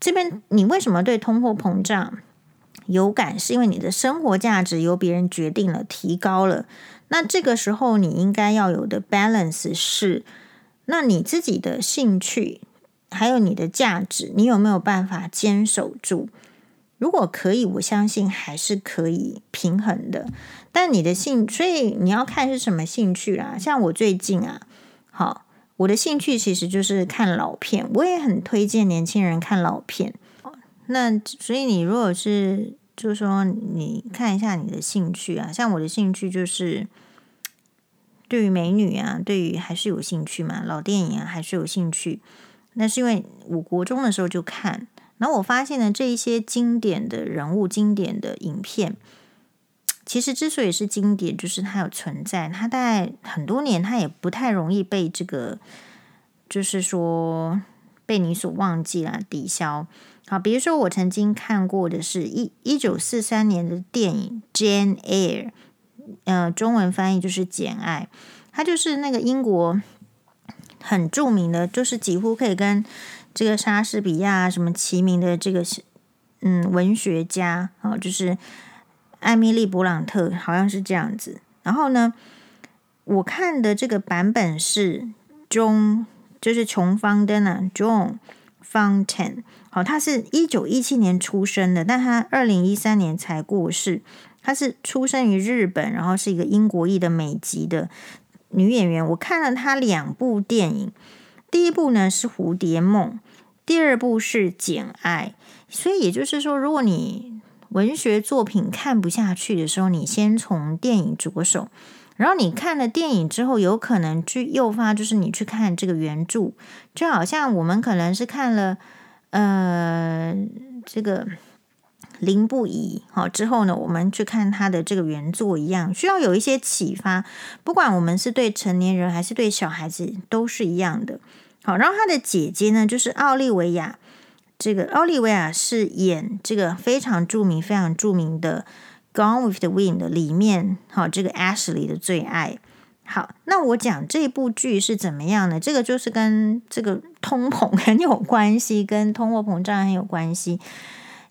这边你为什么对通货膨胀有感？是因为你的生活价值由别人决定了，提高了。那这个时候你应该要有的 balance 是，那你自己的兴趣还有你的价值，你有没有办法坚守住？如果可以，我相信还是可以平衡的。但你的兴，所以你要看是什么兴趣啦。像我最近啊，好，我的兴趣其实就是看老片，我也很推荐年轻人看老片。那所以你如果是，就是说你看一下你的兴趣啊，像我的兴趣就是对于美女啊，对于还是有兴趣嘛，老电影啊还是有兴趣。那是因为我国中的时候就看，然后我发现了这一些经典的人物、经典的影片。其实之所以是经典，就是它有存在，它大概很多年，它也不太容易被这个，就是说被你所忘记啦，抵消。好，比如说我曾经看过的是一一九四三年的电影《Jane Eyre》，呃，中文翻译就是《简爱》，它就是那个英国很著名的，就是几乎可以跟这个莎士比亚什么齐名的这个嗯文学家啊，就是。艾米丽·勃朗特好像是这样子，然后呢，我看的这个版本是 John，就是琼·方登啊，John Fontaine，好，他是一九一七年出生的，但他二零一三年才过世。他是出生于日本，然后是一个英国裔的美籍的女演员。我看了她两部电影，第一部呢是《蝴蝶梦》，第二部是《简爱》。所以也就是说，如果你文学作品看不下去的时候，你先从电影着手，然后你看了电影之后，有可能去诱发，就是你去看这个原著，就好像我们可能是看了呃这个。林不疑，好之后呢，我们去看他的这个原作一样，需要有一些启发。不管我们是对成年人还是对小孩子，都是一样的。好，然后他的姐姐呢，就是奥利维亚。这个奥利维亚是演这个非常著名、非常著名的《Gone with the Wind》里面，好，这个 Ashley 的最爱。好，那我讲这部剧是怎么样呢？这个就是跟这个通膨 *laughs* 很有关系，跟通货膨胀很有关系。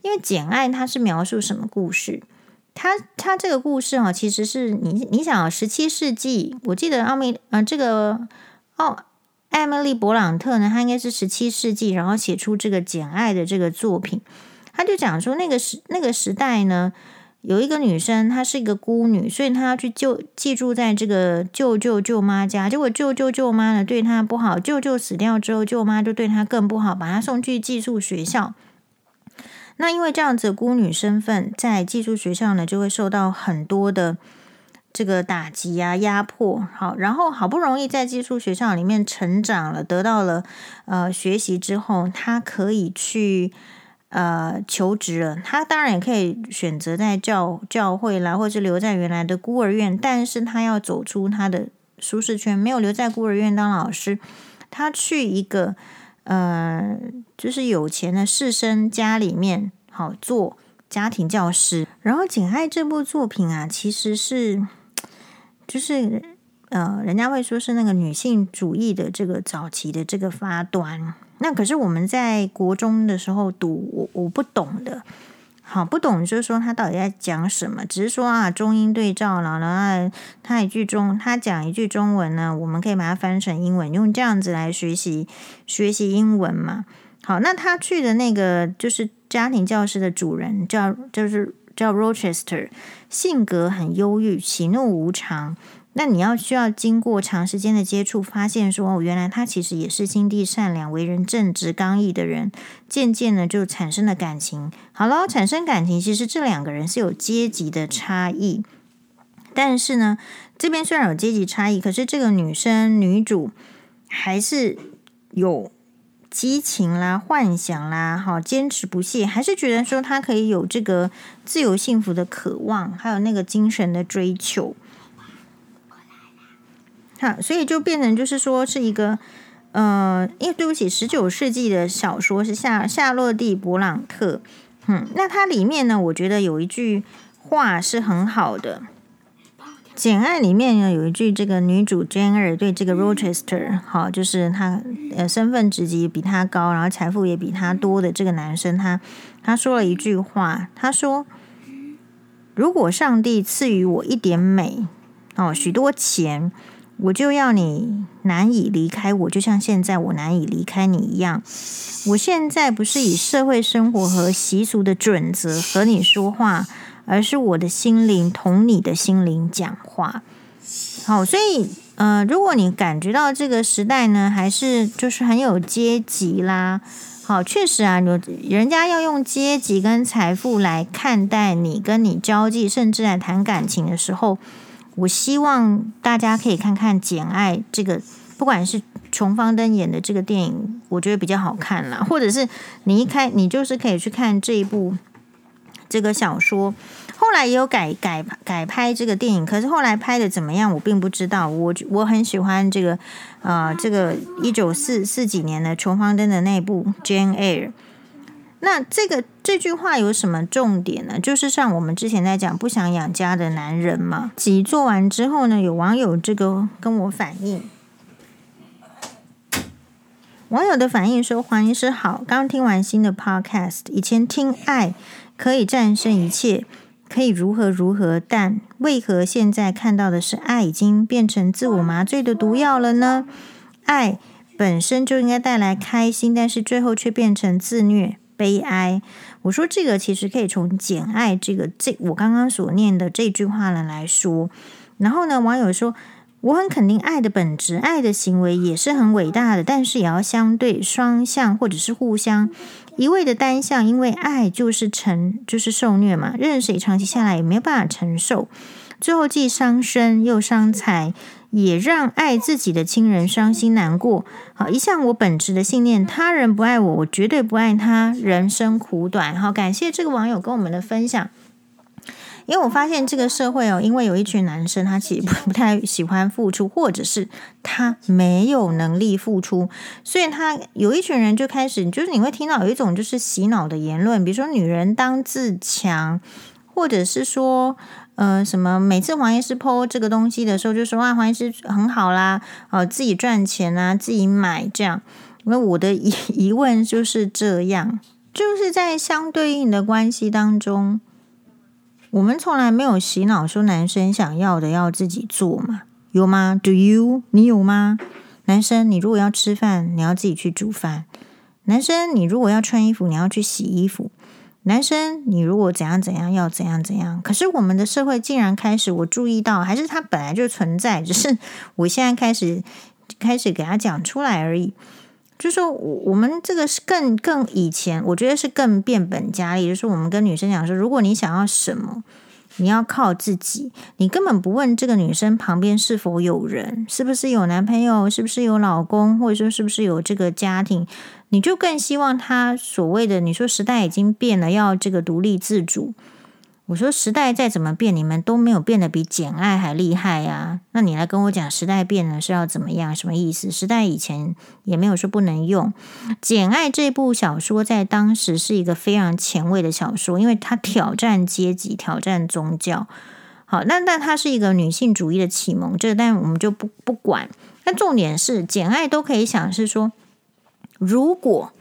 因为《简爱》它是描述什么故事？它它这个故事啊，其实是你你想啊，十七世纪，我记得奥米呃这个哦，艾米丽·勃朗特呢，她应该是十七世纪，然后写出这个《简爱》的这个作品。他就讲说，那个时那个时代呢，有一个女生，她是一个孤女，所以她要去救寄住在这个舅舅舅妈家。结果舅舅舅妈呢对她不好，舅舅死掉之后，舅妈就对她更不好，把她送去寄宿学校。那因为这样子孤女身份，在寄宿学校呢，就会受到很多的这个打击啊、压迫。好，然后好不容易在寄宿学校里面成长了，得到了呃学习之后，她可以去呃求职了。她当然也可以选择在教教会啦，或者是留在原来的孤儿院，但是她要走出她的舒适圈，没有留在孤儿院当老师，她去一个。呃，就是有钱的士绅家里面，好做家庭教师。然后《简爱》这部作品啊，其实是就是呃，人家会说是那个女性主义的这个早期的这个发端。那可是我们在国中的时候读，我我不懂的。好，不懂就是说他到底在讲什么，只是说啊，中英对照了，然后他一句中，他讲一句中文呢，我们可以把它翻成英文，用这样子来学习学习英文嘛。好，那他去的那个就是家庭教师的主人叫就是叫 Rochester，性格很忧郁，喜怒无常。那你要需要经过长时间的接触，发现说哦，原来他其实也是心地善良、为人正直、刚毅的人。渐渐呢，就产生了感情。好了，产生感情，其实这两个人是有阶级的差异。但是呢，这边虽然有阶级差异，可是这个女生女主还是有激情啦、幻想啦，好坚持不懈，还是觉得说她可以有这个自由幸福的渴望，还有那个精神的追求。所以就变成就是说是一个，呃，因为对不起，十九世纪的小说是夏夏洛蒂·勃朗特，嗯，那它里面呢，我觉得有一句话是很好的，《简爱》里面呢有一句，这个女主 Janger 对这个 Rochester，好，就是他呃身份职级比他高，然后财富也比他多的这个男生，他他说了一句话，他说：“如果上帝赐予我一点美，哦，许多钱。”我就要你难以离开我，就像现在我难以离开你一样。我现在不是以社会生活和习俗的准则和你说话，而是我的心灵同你的心灵讲话。好，所以呃，如果你感觉到这个时代呢，还是就是很有阶级啦。好，确实啊，有人家要用阶级跟财富来看待你，跟你交际，甚至来谈感情的时候。我希望大家可以看看《简爱》这个，不管是琼芳登演的这个电影，我觉得比较好看啦，或者是你一开，你就是可以去看这一部这个小说，后来也有改改改拍这个电影，可是后来拍的怎么样，我并不知道。我我很喜欢这个、呃，这个一九四四几年的琼芳登的那部《Jane Eyre》。那这个这句话有什么重点呢？就是像我们之前在讲不想养家的男人嘛。集做完之后呢，有网友这个跟我反映，网友的反应说：“黄医师好，刚听完新的 podcast，以前听爱可以战胜一切，可以如何如何，但为何现在看到的是爱已经变成自我麻醉的毒药了呢？爱。”本身就应该带来开心，但是最后却变成自虐、悲哀。我说这个其实可以从《简爱》这个这我刚刚所念的这句话呢来说。然后呢，网友说。我很肯定爱的本质，爱的行为也是很伟大的，但是也要相对双向或者是互相。一味的单向，因为爱就是承就是受虐嘛，任谁长期下来也没有办法承受，最后既伤身又伤财，也让爱自己的亲人伤心难过。好，一向我本质的信念，他人不爱我，我绝对不爱他，人生苦短。好，感谢这个网友跟我们的分享。因为我发现这个社会哦，因为有一群男生，他其实不太喜欢付出，或者是他没有能力付出，所以他有一群人就开始，就是你会听到有一种就是洗脑的言论，比如说女人当自强，或者是说呃什么，每次黄医师 po 这个东西的时候，就说啊黄医师很好啦，呃自己赚钱啊，自己买这样。那我的疑 *laughs* 疑问就是这样，就是在相对应的关系当中。我们从来没有洗脑说男生想要的要自己做嘛？有吗？Do you？你有吗？男生，你如果要吃饭，你要自己去煮饭；男生，你如果要穿衣服，你要去洗衣服；男生，你如果怎样怎样，要怎样怎样。可是我们的社会竟然开始，我注意到，还是它本来就存在，只是我现在开始开始给他讲出来而已。就说，我我们这个是更更以前，我觉得是更变本加厉。就是我们跟女生讲说，如果你想要什么，你要靠自己，你根本不问这个女生旁边是否有人，是不是有男朋友，是不是有老公，或者说是不是有这个家庭，你就更希望他所谓的你说时代已经变了，要这个独立自主。我说时代再怎么变，你们都没有变得比简爱还厉害呀。那你来跟我讲时代变了是要怎么样？什么意思？时代以前也没有说不能用。简爱这部小说在当时是一个非常前卫的小说，因为它挑战阶级，挑战宗教。好，那但它是一个女性主义的启蒙，这但我们就不不管。那重点是简爱都可以想是说，如果。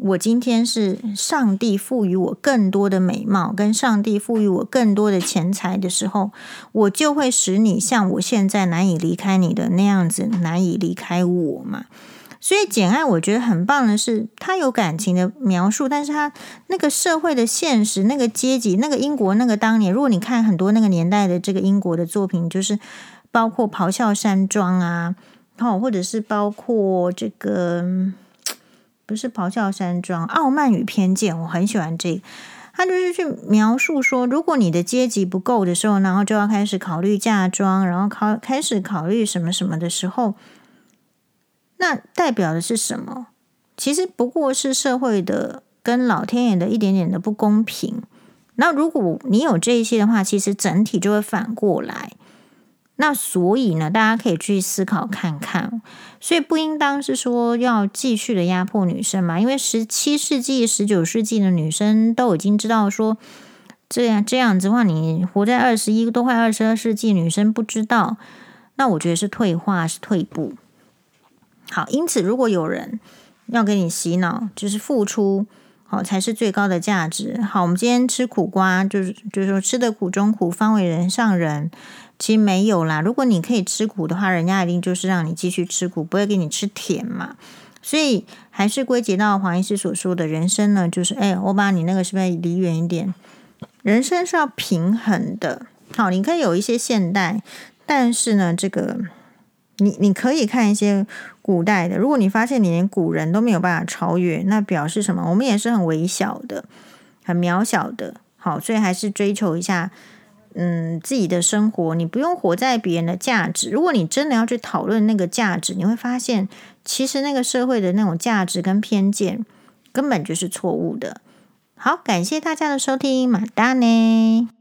我今天是上帝赋予我更多的美貌，跟上帝赋予我更多的钱财的时候，我就会使你像我现在难以离开你的那样子难以离开我嘛。所以《简爱》我觉得很棒的是，他有感情的描述，但是他那个社会的现实、那个阶级、那个英国、那个当年，如果你看很多那个年代的这个英国的作品，就是包括《咆哮山庄》啊，好，或者是包括这个。不是咆哮山庄，傲慢与偏见，我很喜欢这个。他就是去描述说，如果你的阶级不够的时候，然后就要开始考虑嫁妆，然后考开始考虑什么什么的时候，那代表的是什么？其实不过是社会的跟老天爷的一点点的不公平。那如果你有这一些的话，其实整体就会反过来。那所以呢，大家可以去思考看看，所以不应当是说要继续的压迫女生嘛，因为十七世纪、十九世纪的女生都已经知道说，这样这样子的话，你活在二十一都快二十二世纪，女生不知道，那我觉得是退化，是退步。好，因此如果有人要给你洗脑，就是付出好才是最高的价值。好，我们今天吃苦瓜，就是就是说吃得苦中苦，方为人上人。其实没有啦，如果你可以吃苦的话，人家一定就是让你继续吃苦，不会给你吃甜嘛。所以还是归结到黄医师所说的人生呢，就是哎，我把你那个是不是离远一点？人生是要平衡的。好，你可以有一些现代，但是呢，这个你你可以看一些古代的。如果你发现你连古人都没有办法超越，那表示什么？我们也是很微小的，很渺小的。好，所以还是追求一下。嗯，自己的生活，你不用活在别人的价值。如果你真的要去讨论那个价值，你会发现，其实那个社会的那种价值跟偏见根本就是错误的。好，感谢大家的收听，马达呢。